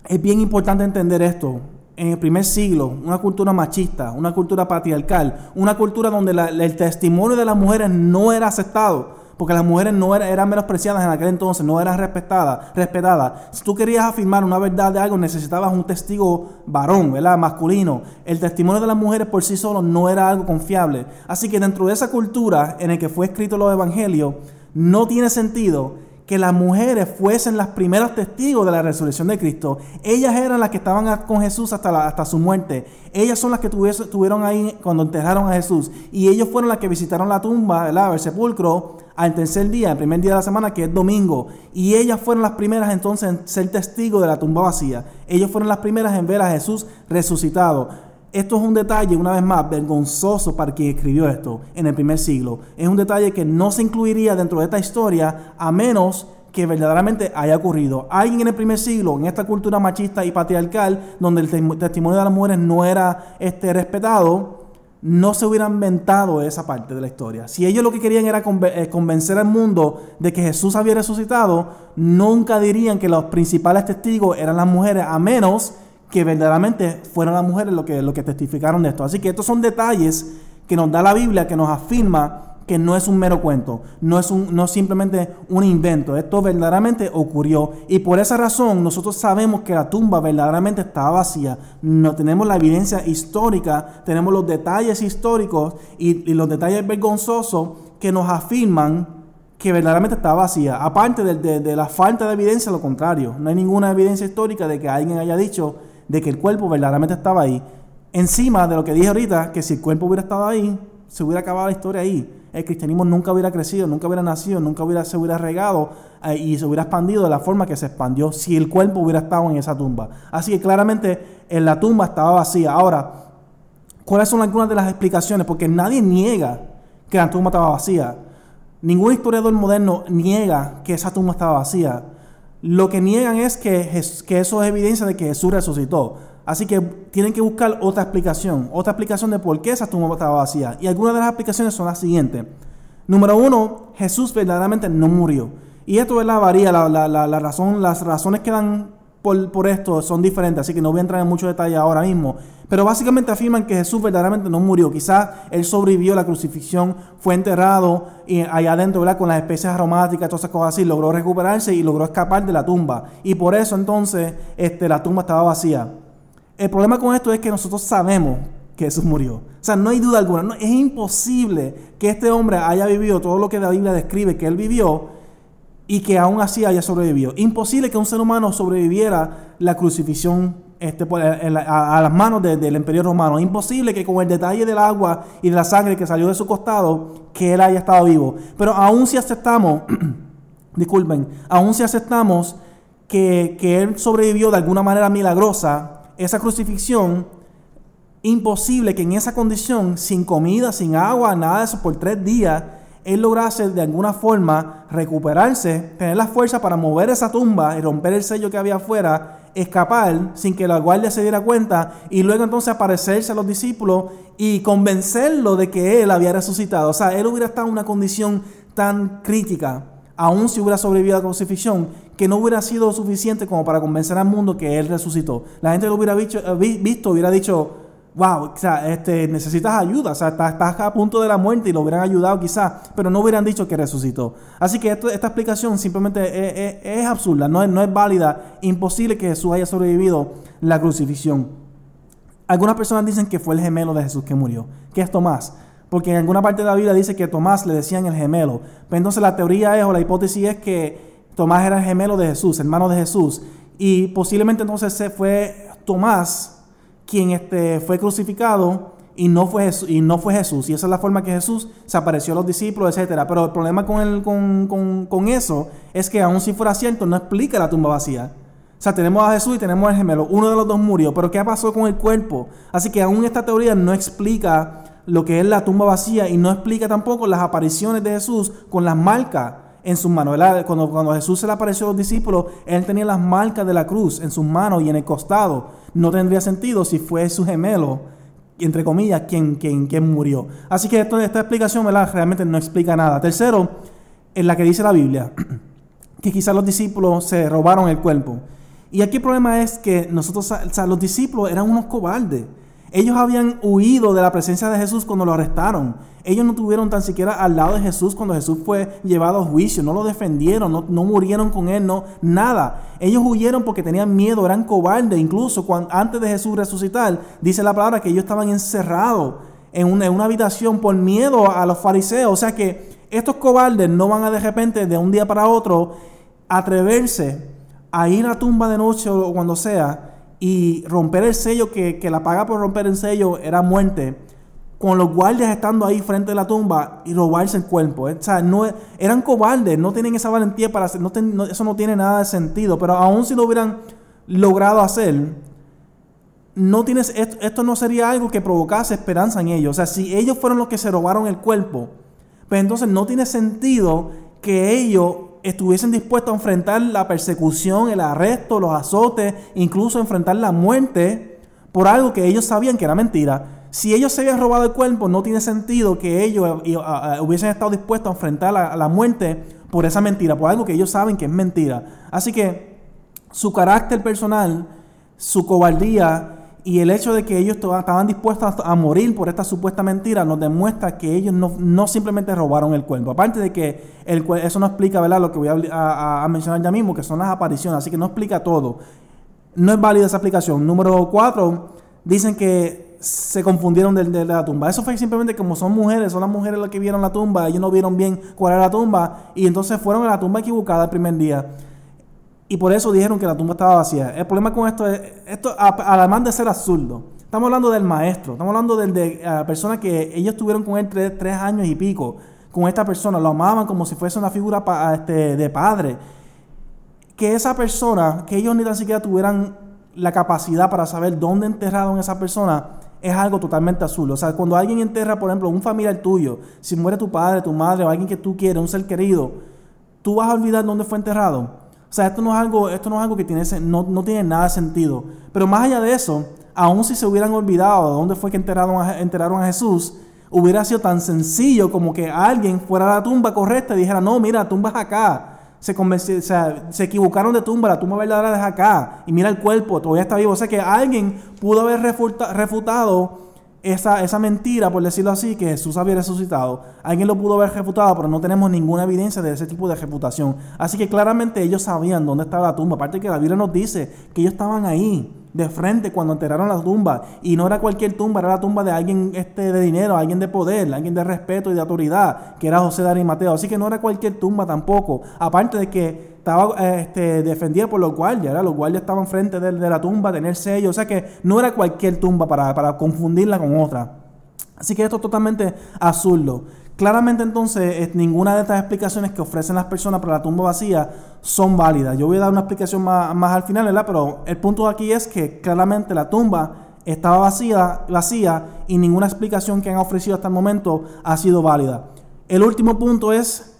es bien importante entender esto. En el primer siglo, una cultura machista, una cultura patriarcal, una cultura donde el testimonio de las mujeres no era aceptado, porque las mujeres no eran menospreciadas en aquel entonces, no eran respetadas, respetadas. Si tú querías afirmar una verdad de algo, necesitabas un testigo varón, ¿verdad? Masculino. El testimonio de las mujeres por sí solo no era algo confiable. Así que dentro de esa cultura en la que fue escrito los evangelios, no tiene sentido que las mujeres fuesen las primeras testigos de la resurrección de Cristo. Ellas eran las que estaban con Jesús hasta, hasta su muerte. Ellas son las que estuvieron ahí cuando enterraron a Jesús. Y ellos fueron las que visitaron la tumba, el sepulcro, al tercer día, el primer día de la semana, que es domingo. Y ellas fueron las primeras entonces en ser testigos de la tumba vacía. Ellos fueron las primeras en ver a Jesús resucitado. Esto es un detalle, una vez más, vergonzoso para quien escribió esto en el primer siglo. Es un detalle que no se incluiría dentro de esta historia a menos que verdaderamente haya ocurrido. Alguien en el primer siglo, en esta cultura machista y patriarcal, donde el testimonio de las mujeres no era este, respetado, no se hubiera inventado esa parte de la historia. Si ellos lo que querían era eh, convencer al mundo de que Jesús había resucitado, nunca dirían que los principales testigos eran las mujeres, a menos que verdaderamente fueron las mujeres lo que, lo que testificaron de esto. Así que estos son detalles que nos da la Biblia, que nos afirma que no es un mero cuento, no es, no simplemente un invento, esto verdaderamente ocurrió y por esa razón nosotros sabemos que la tumba verdaderamente estaba vacía, no tenemos la evidencia histórica, tenemos los detalles históricos y, los detalles vergonzosos que nos afirman que verdaderamente estaba vacía, aparte de, de la falta de evidencia, lo contrario, no hay ninguna evidencia histórica de que alguien haya dicho de que el cuerpo verdaderamente estaba ahí. Encima de lo que dije ahorita, que si el cuerpo hubiera estado ahí, se hubiera acabado la historia ahí. El cristianismo nunca hubiera crecido, nunca hubiera nacido, nunca hubiera, se hubiera regado eh, y se hubiera expandido de la forma que se expandió si el cuerpo hubiera estado en esa tumba. Así que claramente en la tumba estaba vacía. Ahora, ¿cuáles son algunas de las explicaciones? Porque nadie niega que la tumba estaba vacía. Ningún historiador moderno niega que esa tumba estaba vacía. Lo que niegan es que, que eso es evidencia de que Jesús resucitó. Así que tienen que buscar otra explicación, otra explicación de por qué esa tumba estaba vacía. Y algunas de las explicaciones son las siguientes. Número uno, Jesús verdaderamente no murió. Y esto es la varía, la, la, razón, las razones que dan por, esto son diferentes, así que no voy a entrar en mucho detalle ahora mismo. Pero básicamente afirman que Jesús verdaderamente no murió. Quizás él sobrevivió a la crucifixión, fue enterrado y allá adentro con las especies aromáticas, todas esas cosas así, logró recuperarse y logró escapar de la tumba. Y por eso entonces este, la tumba estaba vacía. El problema con esto es que nosotros sabemos que Jesús murió. O sea, no hay duda alguna. es imposible que este hombre haya vivido todo lo que la Biblia describe que él vivió y que aún así haya sobrevivido. Imposible que un ser humano sobreviviera la crucifixión este, a, las manos del imperio romano. Imposible que con el detalle del agua y de la sangre que salió de su costado, que él haya estado vivo. Pero aún si aceptamos, disculpen, aún si aceptamos que, que él sobrevivió de alguna manera milagrosa, esa crucifixión, imposible que en esa condición, sin comida, sin agua, nada de eso, por tres días, él lograse de alguna forma recuperarse, tener la fuerza para mover esa tumba y romper el sello que había afuera escapar sin que la guardia se diera cuenta y luego entonces aparecerse a los discípulos y convencerlo de que él había resucitado. O sea, él hubiera estado en una condición tan crítica, aun si hubiera sobrevivido a la crucifixión, que no hubiera sido suficiente como para convencer al mundo que él resucitó. La gente lo hubiera visto, visto hubiera dicho, wow, o sea, este, necesitas ayuda, o sea, estás, a punto de la muerte y lo hubieran ayudado quizás, pero no hubieran dicho que resucitó. Así que esta explicación simplemente es, absurda, no es, no es válida, imposible que Jesús haya sobrevivido la crucifixión. Algunas personas dicen que fue el gemelo de Jesús que murió, que es Tomás. porque en alguna parte de la Biblia dice que Tomás le decían el gemelo. Pero entonces la teoría es, o la hipótesis es que Tomás era el gemelo de Jesús, hermano de Jesús. Y posiblemente entonces se fue Tomás quien este, fue crucificado y no, fue Jesús, y no fue Jesús. Y esa es la forma que Jesús se apareció a los discípulos, etc. Pero el problema con, el, con, con, con eso es que aun si fuera cierto, no explica la tumba vacía. O sea, tenemos a Jesús y tenemos al gemelo. Uno de los dos murió. Pero ¿qué pasó con el cuerpo? Así que aún esta teoría no explica lo que es la tumba vacía y no explica tampoco las apariciones de Jesús con las marcas en sus manos. Cuando, cuando Jesús se le apareció a los discípulos, él tenía las marcas de la cruz en sus manos y en el costado. No tendría sentido si fue su gemelo, entre comillas, quien, quien, quien murió. Así que esta explicación realmente no explica nada. Tercero, en la que dice la Biblia, que quizás los discípulos se robaron el cuerpo. Y aquí el problema es que nosotros, los discípulos eran unos cobardes. Ellos habían huido de la presencia de Jesús cuando lo arrestaron. Ellos no tuvieron tan siquiera al lado de Jesús cuando Jesús fue llevado a juicio. No lo defendieron, no, murieron con él, no, nada. Ellos huyeron porque tenían miedo, eran cobardes. Incluso antes de Jesús resucitar, dice la palabra que ellos estaban encerrados en una habitación por miedo a los fariseos. O sea que estos cobardes no van a de repente, de un día para otro, atreverse a ir a la tumba de noche o cuando sea y romper el sello, que, la paga por romper el sello era muerte, con los guardias estando ahí frente a la tumba y robarse el cuerpo. ¿eh? O sea, no, eran cobardes, no tienen esa valentía para hacer, no, eso no tiene nada de sentido, pero aún si lo hubieran logrado hacer, no tienes, esto, esto, no sería algo que provocase esperanza en ellos. O sea, si ellos fueron los que se robaron el cuerpo, pues entonces no tiene sentido que ellos estuviesen dispuestos a enfrentar la persecución, el arresto, los azotes, incluso enfrentar la muerte por algo que ellos sabían que era mentira. Si ellos se habían robado el cuerpo, no tiene sentido que ellos eh, hubiesen estado dispuestos a enfrentar la, la muerte por esa mentira, por algo que ellos saben que es mentira. Así que su carácter personal, su cobardía y el hecho de que ellos estaban dispuestos a morir por esta supuesta mentira nos demuestra que ellos no, simplemente robaron el cuerpo. Aparte de que el, eso no explica ¿verdad? lo que voy a, mencionar ya mismo, que son las apariciones, así que no explica todo. No es válida esa aplicación. Número cuatro, dicen que se confundieron de, de, la tumba. Eso fue simplemente como son mujeres, son las mujeres las que vieron la tumba, ellos no vieron bien cuál era la tumba y entonces fueron a la tumba equivocada el primer día. Y por eso dijeron que la tumba estaba vacía. El problema con esto es, esto además de ser absurdo, estamos hablando del maestro, estamos hablando de, la persona que ellos tuvieron con él tres, años y pico, con esta persona, lo amaban como si fuese una figura este, de padre. Que esa persona, que ellos ni tan siquiera tuvieran la capacidad para saber dónde enterraron a esa persona, es algo totalmente absurdo. O sea, cuando alguien enterra, por ejemplo, un familiar tuyo, si muere tu padre, tu madre o alguien que tú quieres, un ser querido, tú vas a olvidar dónde fue enterrado. O sea, esto no es algo, esto no es algo que tiene, no, no tiene nada sentido. Pero más allá de eso, aun si se hubieran olvidado de dónde fue que enteraron a, enteraron a Jesús, hubiera sido tan sencillo como que alguien fuera a la tumba correcta y dijera, no, mira, la tumba es acá. Se, o sea, se equivocaron de tumba, la tumba verdadera es acá. Y mira el cuerpo, todavía está vivo. O sea que alguien pudo haber refutado esa, esa mentira, por decirlo así, que Jesús había resucitado, alguien lo pudo haber refutado, pero no tenemos ninguna evidencia de ese tipo de refutación. Así que claramente ellos sabían dónde estaba la tumba. Aparte que la Biblia nos dice que ellos estaban ahí, de frente, cuando enterraron la tumba. Y no era cualquier tumba, era la tumba de alguien este, de dinero, alguien de poder, alguien de respeto y de autoridad, que era José de Arimateo. Así que no era cualquier tumba tampoco. Aparte de que estaba este, defendida por los guardias, los guardias estaban frente de, de, la tumba, tener sello, o sea que no era cualquier tumba para, para confundirla con otra. Así que esto es totalmente absurdo. Claramente entonces ninguna de estas explicaciones que ofrecen las personas para la tumba vacía son válidas. Yo voy a dar una explicación más, más al final, ¿verdad? Pero el punto aquí es que claramente la tumba estaba vacía, vacía y ninguna explicación que han ofrecido hasta el momento ha sido válida. El último punto es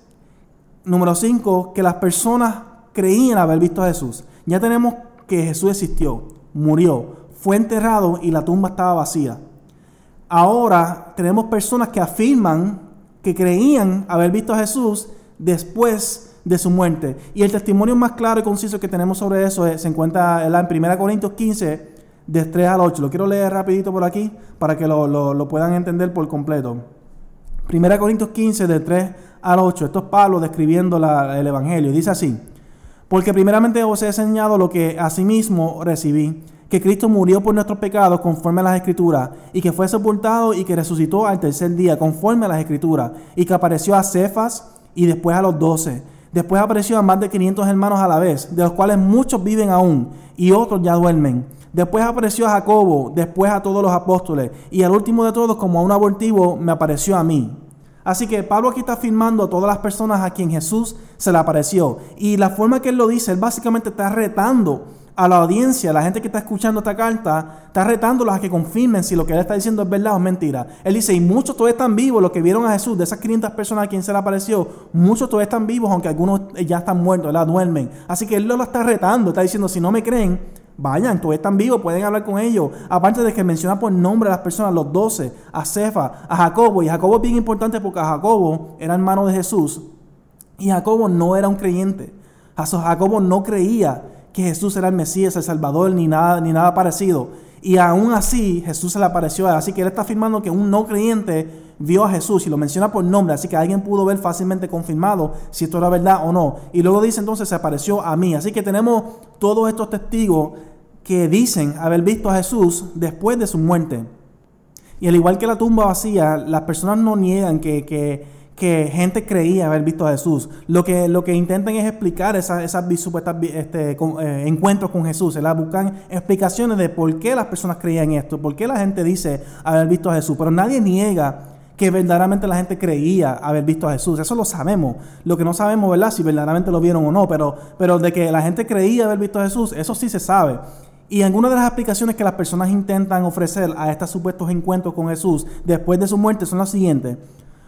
Número 5, que las personas creían haber visto a Jesús. Ya tenemos que Jesús existió, murió, fue enterrado y la tumba estaba vacía. Ahora tenemos personas que afirman creían haber visto a Jesús después de su muerte. Y el testimonio más claro y conciso que tenemos sobre eso se encuentra en 1 Corintios 15, de 3 al 8. Lo quiero leer rapidito por aquí para que lo, lo puedan entender por completo. 1 Corintios 15, de 3 al 8. Esto es Pablo describiendo el Evangelio. Dice así, porque primeramente os he enseñado lo que asimismo recibí, que Cristo murió por nuestros pecados conforme a las Escrituras, y que fue sepultado y que resucitó al tercer día conforme a las Escrituras, y que apareció a Cefas y después a los doce. Después apareció a más de 500 hermanos a la vez, de los cuales muchos viven aún y otros ya duermen. Después apareció a Jacobo, después a todos los apóstoles, y al último de todos, como a un abortivo, me apareció a mí. Así que Pablo aquí está afirmando a todas las personas a quien Jesús se le apareció. Y la forma que él lo dice, él básicamente está retando a la audiencia, la gente que está escuchando esta carta, está retándolos a que confirmen si lo que él está diciendo es verdad o es mentira. Él dice, y muchos todavía están vivos, los que vieron a Jesús, de esas 500 personas a quien se le apareció, muchos todavía están vivos, aunque algunos ya están muertos, ¿verdad? Duermen. Así que él lo está retando, está diciendo, si no me creen, vayan, todavía están vivos, pueden hablar con ellos. Aparte de que menciona por nombre a las personas, los doce, a Cefa, a Jacobo, y Jacobo es bien importante porque Jacobo era hermano de Jesús, y Jacobo no era un creyente. Jacobo no creía que Jesús era el Mesías, el Salvador, ni nada, ni nada parecido. Y aún así Jesús se le apareció. Así que él está afirmando que un no creyente vio a Jesús y lo menciona por nombre. Así que alguien pudo ver fácilmente confirmado si esto era verdad o no. Y luego dice entonces se apareció a mí. Así que tenemos todos estos testigos que dicen haber visto a Jesús después de su muerte. Y al igual que la tumba vacía, las personas no niegan que, que que gente creía haber visto a Jesús. Lo que, lo que intentan es explicar esas, esas supuestas este, eh, encuentros con Jesús. ¿verdad? Buscan explicaciones de por qué las personas creían esto, por qué la gente dice haber visto a Jesús. Pero nadie niega que verdaderamente la gente creía haber visto a Jesús. Eso lo sabemos. Lo que no sabemos, ¿verdad? Si verdaderamente lo vieron o no. Pero, pero de que la gente creía haber visto a Jesús, eso sí se sabe. Y algunas de las explicaciones que las personas intentan ofrecer a estos supuestos encuentros con Jesús después de su muerte son las siguientes.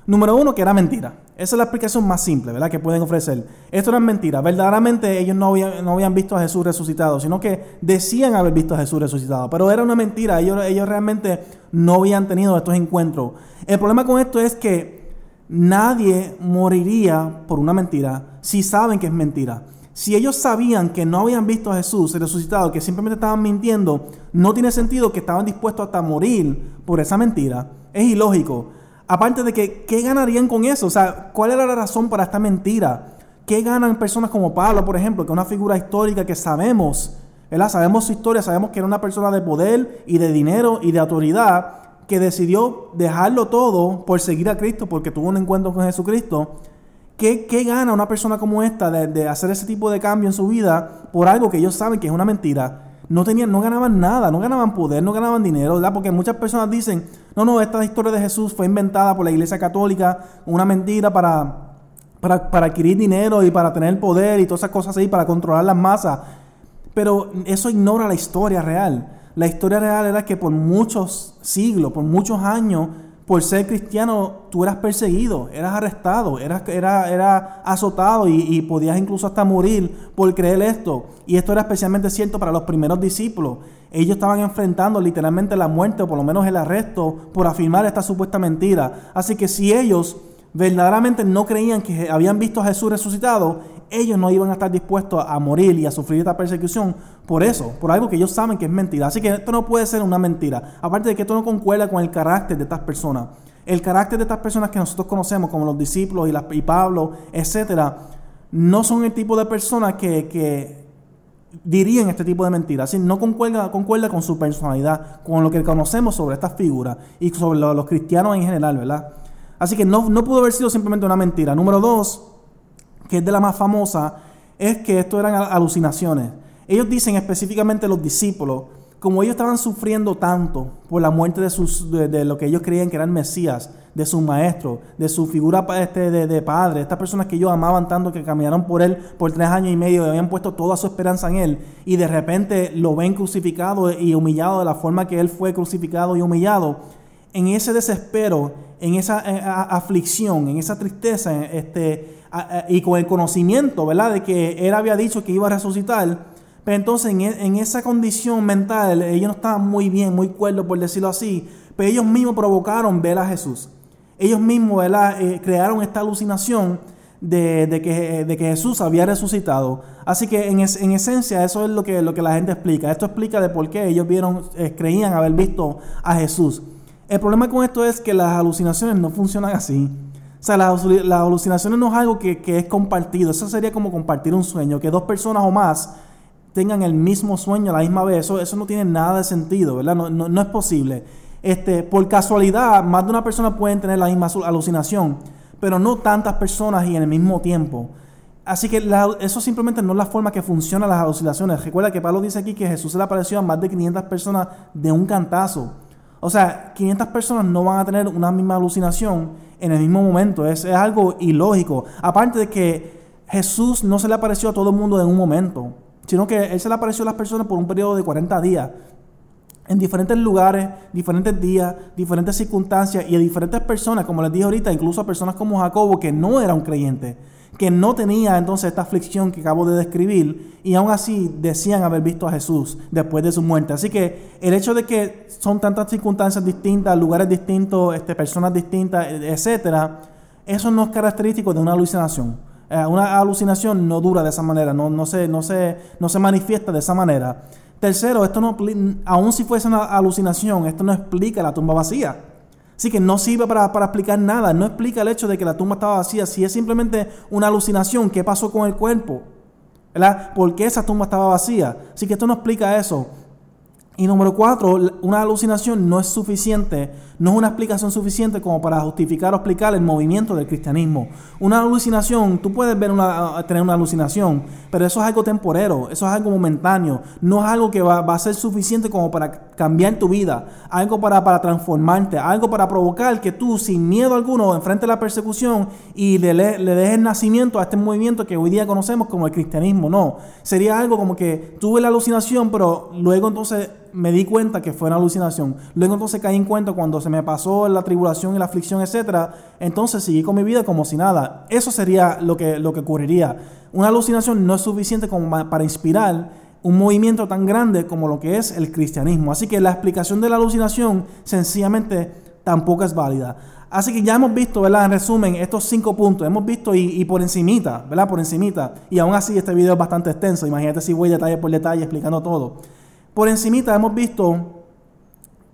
Número uno, que era mentira. Esa es la explicación más simple, ¿verdad? Que pueden ofrecer. Esto era mentira. Verdaderamente ellos no habían, visto a Jesús resucitado, sino que decían haber visto a Jesús resucitado. Pero era una mentira. Ellos, ellos realmente no habían tenido estos encuentros. El problema con esto es que nadie moriría por una mentira si saben que es mentira. Si ellos sabían que no habían visto a Jesús resucitado, que simplemente estaban mintiendo, no tiene sentido que estaban dispuestos hasta morir por esa mentira. Es ilógico. Aparte de que, ¿qué ganarían con eso? O sea, ¿cuál era la razón para esta mentira? ¿Qué ganan personas como Pablo, por ejemplo, que es una figura histórica que sabemos, ¿verdad? Sabemos su historia, sabemos que era una persona de poder y de dinero y de autoridad que decidió dejarlo todo por seguir a Cristo, porque tuvo un encuentro con Jesucristo. ¿Qué, qué gana una persona como esta de, de hacer ese tipo de cambio en su vida por algo que ellos saben que es una mentira? No tenían, no ganaban nada, no ganaban poder, no ganaban dinero, ¿verdad? Porque muchas personas dicen, no, no, esta historia de Jesús fue inventada por la Iglesia Católica, una mentira para, para, adquirir dinero y para tener poder y todas esas cosas ahí, para controlar las masas. Pero eso ignora la historia real. La historia real era que por muchos siglos, por muchos años, por ser cristiano tú eras perseguido, eras arrestado, eras, era, azotado y, podías incluso hasta morir por creer esto. Y esto era especialmente cierto para los primeros discípulos. Ellos estaban enfrentando literalmente la muerte o por lo menos el arresto por afirmar esta supuesta mentira. Así que si ellos verdaderamente no creían que habían visto a Jesús resucitado, ellos no iban a estar dispuestos a morir y a sufrir esta persecución por eso, por algo que ellos saben que es mentira. Así que esto no puede ser una mentira. Aparte de que esto no concuerda con el carácter de estas personas. El carácter de estas personas que nosotros conocemos, como los discípulos y, y Pablo, etcétera, no son el tipo de personas que, dirían este tipo de mentiras. Así, no concuerda, concuerda con su personalidad, con lo que conocemos sobre estas figuras y sobre los cristianos en general, ¿verdad? Así que no, no pudo haber sido simplemente una mentira. Número dos, que es de la más famosa, es que esto eran alucinaciones. Ellos dicen específicamente los discípulos, como ellos estaban sufriendo tanto por la muerte de, sus, de, lo que ellos creían que era el Mesías, de su maestro, de su figura este, de, de, padre, estas personas que ellos amaban tanto, que caminaron por él por tres años y medio y habían puesto toda su esperanza en él, y de repente lo ven crucificado y humillado de la forma que él fue crucificado y humillado, en ese desespero, en esa eh, aflicción, en esa tristeza, este, y con el conocimiento, ¿verdad? De que él había dicho que iba a resucitar. Pero entonces en, e, en esa condición mental, ellos no estaban muy bien, muy cuerdos, por decirlo así. Pero ellos mismos provocaron ver a Jesús. Ellos mismos, ¿verdad? Eh, crearon esta alucinación de, de, que, de, que, Jesús había resucitado. Así que en, en, esencia eso es lo que, lo que la gente explica. Esto explica de por qué ellos vieron, eh, creían haber visto a Jesús. El problema con esto es que las alucinaciones no funcionan así. O sea, las, alucinaciones no es algo que, es compartido. Eso sería como compartir un sueño, que dos personas o más tengan el mismo sueño a la misma vez. Eso, eso no tiene nada de sentido, ¿verdad? No, no, es posible. Este, por casualidad, más de una persona puede tener la misma alucinación, pero no tantas personas y en el mismo tiempo. Así que eso simplemente no es la forma que funcionan las alucinaciones. Recuerda que Pablo dice aquí que Jesús se le apareció a más de 500 personas de un cantazo. O sea, 500 personas no van a tener una misma alucinación en el mismo momento. Es, es algo ilógico. Aparte de que Jesús no se le apareció a todo el mundo en un momento sino que Él se le apareció a las personas por un periodo de 40 días, en diferentes lugares, diferentes días, diferentes circunstancias y a diferentes personas, como les dije ahorita, incluso a personas como Jacobo, que no era un creyente, que no tenía entonces esta aflicción que acabo de describir, y aún así decían haber visto a Jesús después de su muerte. Así que el hecho de que son tantas circunstancias distintas, lugares distintos, este, personas distintas, etcétera, eso no es característico de una alucinación. Eh, una alucinación no dura de esa manera, no, no, se, no, se, no se manifiesta de esa manera. Tercero, esto no, aun si fuese una alucinación, esto no explica la tumba vacía. Así que no sirve para, para, explicar nada, no explica el hecho de que la tumba estaba vacía. Si es simplemente una alucinación, ¿qué pasó con el cuerpo? ¿Verdad? ¿Por qué esa tumba estaba vacía? Así que esto no explica eso. Y número cuatro, una alucinación no es suficiente, no es una explicación suficiente como para justificar o explicar el movimiento del cristianismo. Una alucinación, tú puedes ver una, tener una alucinación, pero eso es algo temporero, eso es algo momentáneo, no es algo que va, a ser suficiente como para cambiar tu vida, algo para, para transformarte, algo para provocar que tú sin miedo alguno enfrente la persecución y le, le dejes nacimiento a este movimiento que hoy día conocemos como el cristianismo. No, sería algo como que tuve la alucinación, pero luego entonces me di cuenta que fue una alucinación. Luego entonces caí en cuenta cuando se me pasó la tribulación y la aflicción, etcétera. Entonces seguí con mi vida como si nada. Eso sería lo que, lo que ocurriría. Una alucinación no es suficiente como para inspirar un movimiento tan grande como lo que es el cristianismo. Así que la explicación de la alucinación sencillamente tampoco es válida. Así que ya hemos visto, ¿verdad? En resumen, estos cinco puntos. Hemos visto y, y, por encimita, ¿verdad? Por encimita. Y aún así este video es bastante extenso. Imagínate si voy detalle por detalle explicando todo. Por encimita hemos visto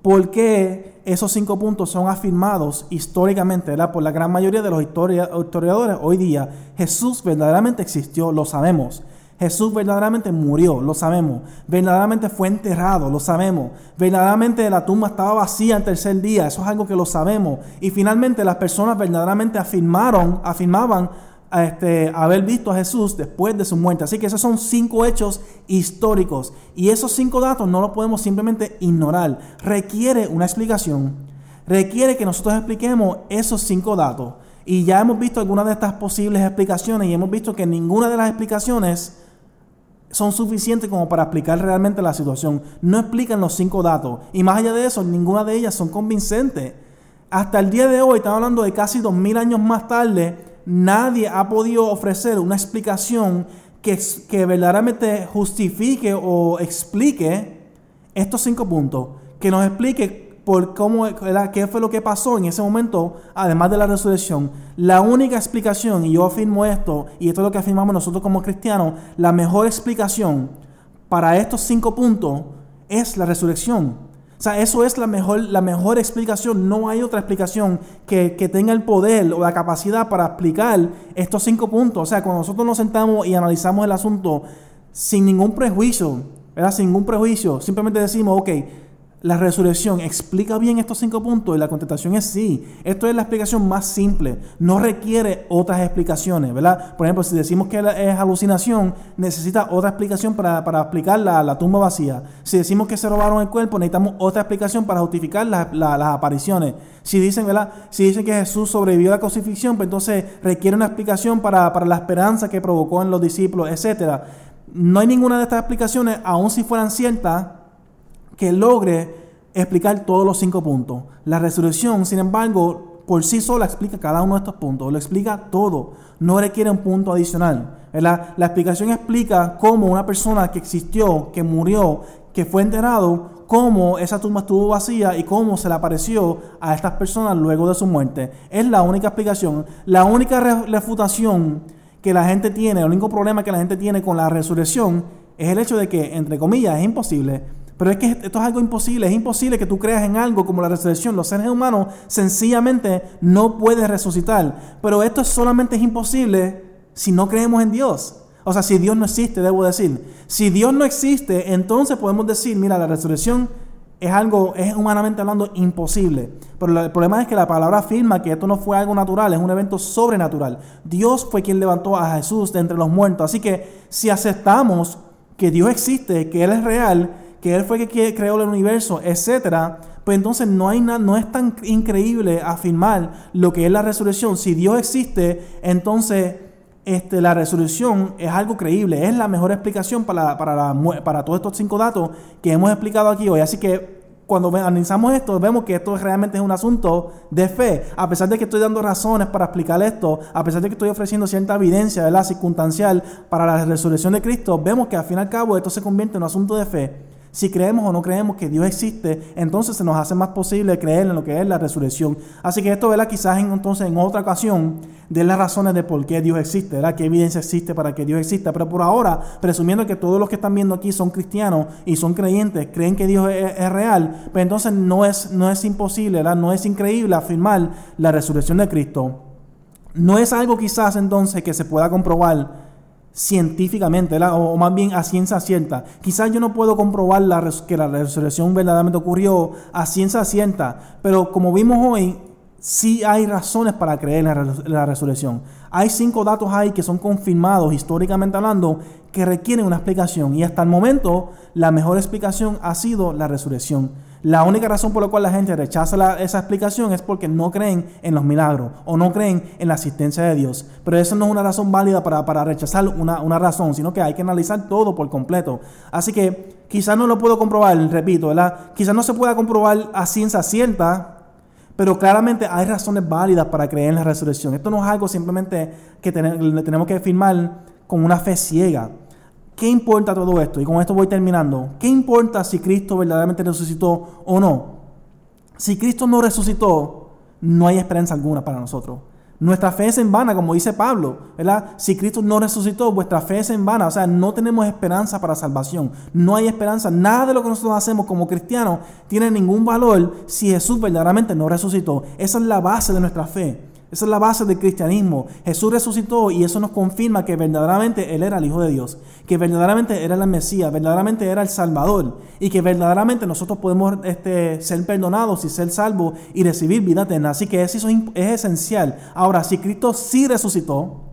por qué esos cinco puntos son afirmados históricamente por la gran mayoría de los historiadores hoy día. Jesús verdaderamente existió, lo sabemos. Jesús verdaderamente murió, lo sabemos. Verdaderamente fue enterrado, lo sabemos. Verdaderamente la tumba estaba vacía el tercer día, eso es algo que lo sabemos. Y finalmente las personas verdaderamente afirmaron, afirmaban este, haber visto a Jesús después de su muerte. Así que esos son cinco hechos históricos. Y esos cinco datos no los podemos simplemente ignorar. Requiere una explicación. Requiere que nosotros expliquemos esos cinco datos. Y ya hemos visto algunas de estas posibles explicaciones y hemos visto que ninguna de las explicaciones son suficientes como para explicar realmente la situación. No explican los cinco datos. Y más allá de eso, ninguna de ellas son convincentes. Hasta el día de hoy, estamos hablando de casi dos mil años más tarde, nadie ha podido ofrecer una explicación que, que verdaderamente justifique o explique estos cinco puntos, que nos explique por cómo, qué fue lo que pasó en ese momento, además de la resurrección. La única explicación, y yo afirmo esto, y esto es lo que afirmamos nosotros como cristianos, la mejor explicación para estos cinco puntos es la resurrección. O sea, eso es la mejor, la mejor explicación. No hay otra explicación que, tenga el poder o la capacidad para explicar estos cinco puntos. O sea, cuando nosotros nos sentamos y analizamos el asunto sin ningún prejuicio, ¿verdad? Sin ningún prejuicio, simplemente decimos, ok, la resurrección explica bien estos cinco puntos y la contestación es sí. Esto es la explicación más simple, no requiere otras explicaciones, ¿verdad? Por ejemplo, si decimos que es alucinación, necesita otra explicación para, explicar la, tumba vacía. Si decimos que se robaron el cuerpo, necesitamos otra explicación para justificar las apariciones. Si dicen, ¿verdad? Si dicen que Jesús sobrevivió a la crucifixión, pues entonces requiere una explicación para, para la esperanza que provocó en los discípulos, etc. No hay ninguna de estas explicaciones, aun si fueran ciertas, que logre explicar todos los cinco puntos. La resurrección, sin embargo, por sí sola explica cada uno de estos puntos, lo explica todo, no requiere un punto adicional. La, la explicación explica cómo una persona que existió, que murió, que fue enterrado, cómo esa tumba estuvo vacía y cómo se le apareció a estas personas luego de su muerte. Es la única explicación. La única refutación que la gente tiene, el único problema que la gente tiene con la resurrección es el hecho de que, entre comillas, es imposible pero es que esto es algo imposible, es imposible que tú creas en algo como la resurrección. Los seres humanos sencillamente no pueden resucitar. Pero esto solamente es imposible si no creemos en Dios. O sea, si Dios no existe, debo decir. Si Dios no existe, entonces podemos decir, mira, la resurrección es algo, es humanamente hablando imposible. Pero el problema es que la palabra afirma que esto no fue algo natural, es un evento sobrenatural. Dios fue quien levantó a Jesús de entre los muertos. Así que si aceptamos que Dios existe, que Él es real, que Él fue quien creó el universo, etcétera, pues entonces no hay nada, no es tan increíble afirmar lo que es la resurrección. Si Dios existe, entonces este, la resurrección es algo creíble, es la mejor explicación para, para, para todos estos cinco datos que hemos explicado aquí hoy. Así que cuando analizamos esto, vemos que esto realmente es un asunto de fe. A pesar de que estoy dando razones para explicar esto, a pesar de que estoy ofreciendo cierta evidencia ¿verdad? circunstancial para la resurrección de Cristo, vemos que al fin y al cabo esto se convierte en un asunto de fe. Si creemos o no creemos que Dios existe, entonces se nos hace más posible creer en lo que es la resurrección. Así que esto, ¿verdad? Quizás en, entonces en otra ocasión de las razones de por qué Dios existe, ¿verdad? ¿Qué evidencia existe para que Dios exista? Pero por ahora, presumiendo que todos los que están viendo aquí son cristianos y son creyentes, creen que Dios es, real, pues entonces no es, no es imposible. No es increíble afirmar la resurrección de Cristo. No es algo quizás entonces que se pueda comprobar científicamente, o más bien a ciencia cierta. Quizás yo no puedo comprobar la que la resurrección verdaderamente ocurrió a ciencia cierta, pero como vimos hoy, sí hay razones para creer en la, resurrección. Hay cinco datos ahí que son confirmados históricamente hablando que requieren una explicación y hasta el momento la mejor explicación ha sido la resurrección. La única razón por la cual la gente rechaza esa explicación es porque no creen en los milagros o no creen en la asistencia de Dios. Pero eso no es una razón válida para, rechazar una, una, razón, sino que hay que analizar todo por completo. Así que quizás no lo puedo comprobar, repito, ¿verdad? Quizás no se pueda comprobar a ciencia cierta, pero claramente hay razones válidas para creer en la resurrección. Esto no es algo simplemente que tenemos que firmar con una fe ciega. ¿Qué importa todo esto? Y con esto voy terminando. ¿Qué importa si Cristo verdaderamente resucitó o no? Si Cristo no resucitó, no hay esperanza alguna para nosotros. Nuestra fe es en vana, como dice Pablo, ¿verdad? Si Cristo no resucitó, vuestra fe es en vana. O sea, no tenemos esperanza para salvación. No hay esperanza. Nada de lo que nosotros hacemos como cristianos tiene ningún valor si Jesús verdaderamente no resucitó. Esa es la base de nuestra fe. Esa es la base del cristianismo. Jesús resucitó y eso nos confirma que verdaderamente Él era el Hijo de Dios, que verdaderamente era el Mesías, verdaderamente era el Salvador y que verdaderamente nosotros podemos este, ser perdonados y ser salvos y recibir vida eterna. Así que eso es esencial. Ahora, si Cristo sí resucitó,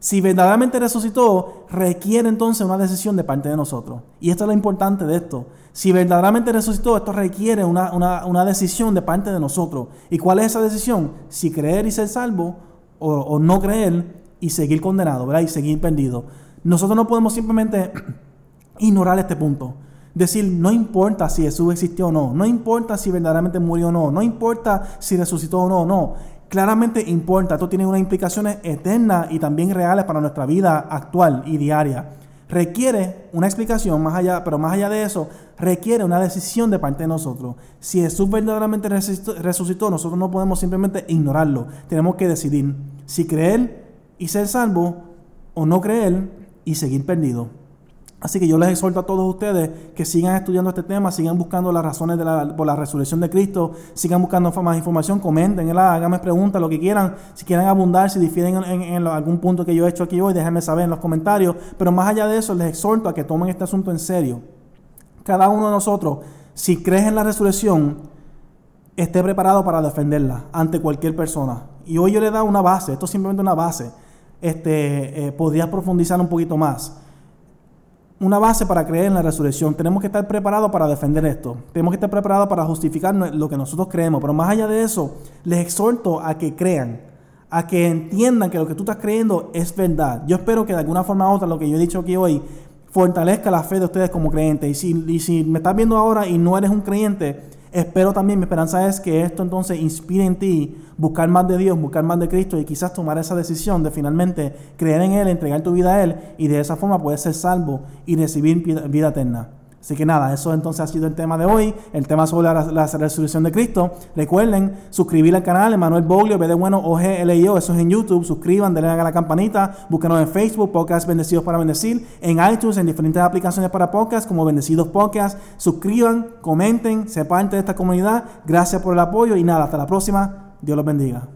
si verdaderamente resucitó, requiere entonces una decisión de parte de nosotros. Y esto es lo importante de esto. Si verdaderamente resucitó, esto requiere una, decisión de parte de nosotros. ¿Y cuál es esa decisión? Si creer y ser salvo o, no creer y seguir condenado, ¿verdad? Y seguir perdido. Nosotros no podemos simplemente ignorar este punto. Decir, no importa si Jesús existió o no, no importa si verdaderamente murió o no, no importa si resucitó o no, no claramente importa. Esto tiene unas implicaciones eternas y también reales para nuestra vida actual y diaria. Requiere una explicación más allá, pero más allá de eso, requiere una decisión de parte de nosotros. Si Jesús verdaderamente resucitó, nosotros no podemos simplemente ignorarlo. Tenemos que decidir si creer y ser salvo o no creer y seguir perdido. Así que yo les exhorto a todos ustedes que sigan estudiando este tema, sigan buscando las razones de la, por la resurrección de Cristo, sigan buscando más información, comenten, háganme preguntas, lo que quieran, si quieren abundar, si difieren en, algún punto que yo he hecho aquí hoy, déjenme saber en los comentarios. Pero más allá de eso, les exhorto a que tomen este asunto en serio. Cada uno de nosotros, si crees en la resurrección, esté preparado para defenderla ante cualquier persona. Y hoy yo le he dado una base, esto es simplemente una base. Este, eh, profundizar un poquito más una base para creer en la resurrección. Tenemos que estar preparados para defender esto. Tenemos que estar preparados para justificar lo que nosotros creemos. Pero más allá de eso, les exhorto a que crean, a que entiendan que lo que tú estás creyendo es verdad. Yo espero que de alguna forma u otra lo que yo he dicho aquí hoy fortalezca la fe de ustedes como creyentes. Y si, y si me estás viendo ahora y no eres un creyente, Espero también, mi esperanza es que esto entonces inspire en ti buscar más de Dios, buscar más de Cristo y quizás tomar esa decisión de finalmente creer en Él, entregar tu vida a Él y de esa forma poder ser salvo y recibir vida eterna. Así que nada, eso entonces ha sido el tema de hoy, el tema sobre la, resurrección de Cristo. Recuerden suscribir al canal Emanuel Boglio, BD Bueno, OGLIO, eso es en YouTube. Suscriban, denle a la campanita, búsquenos en Facebook, Podcast Bendecidos para Bendecir, en iTunes, en diferentes aplicaciones para podcast, como Bendecidos Podcast. Suscriban, comenten, se parte de esta comunidad. Gracias por el apoyo y nada, hasta la próxima. Dios los bendiga.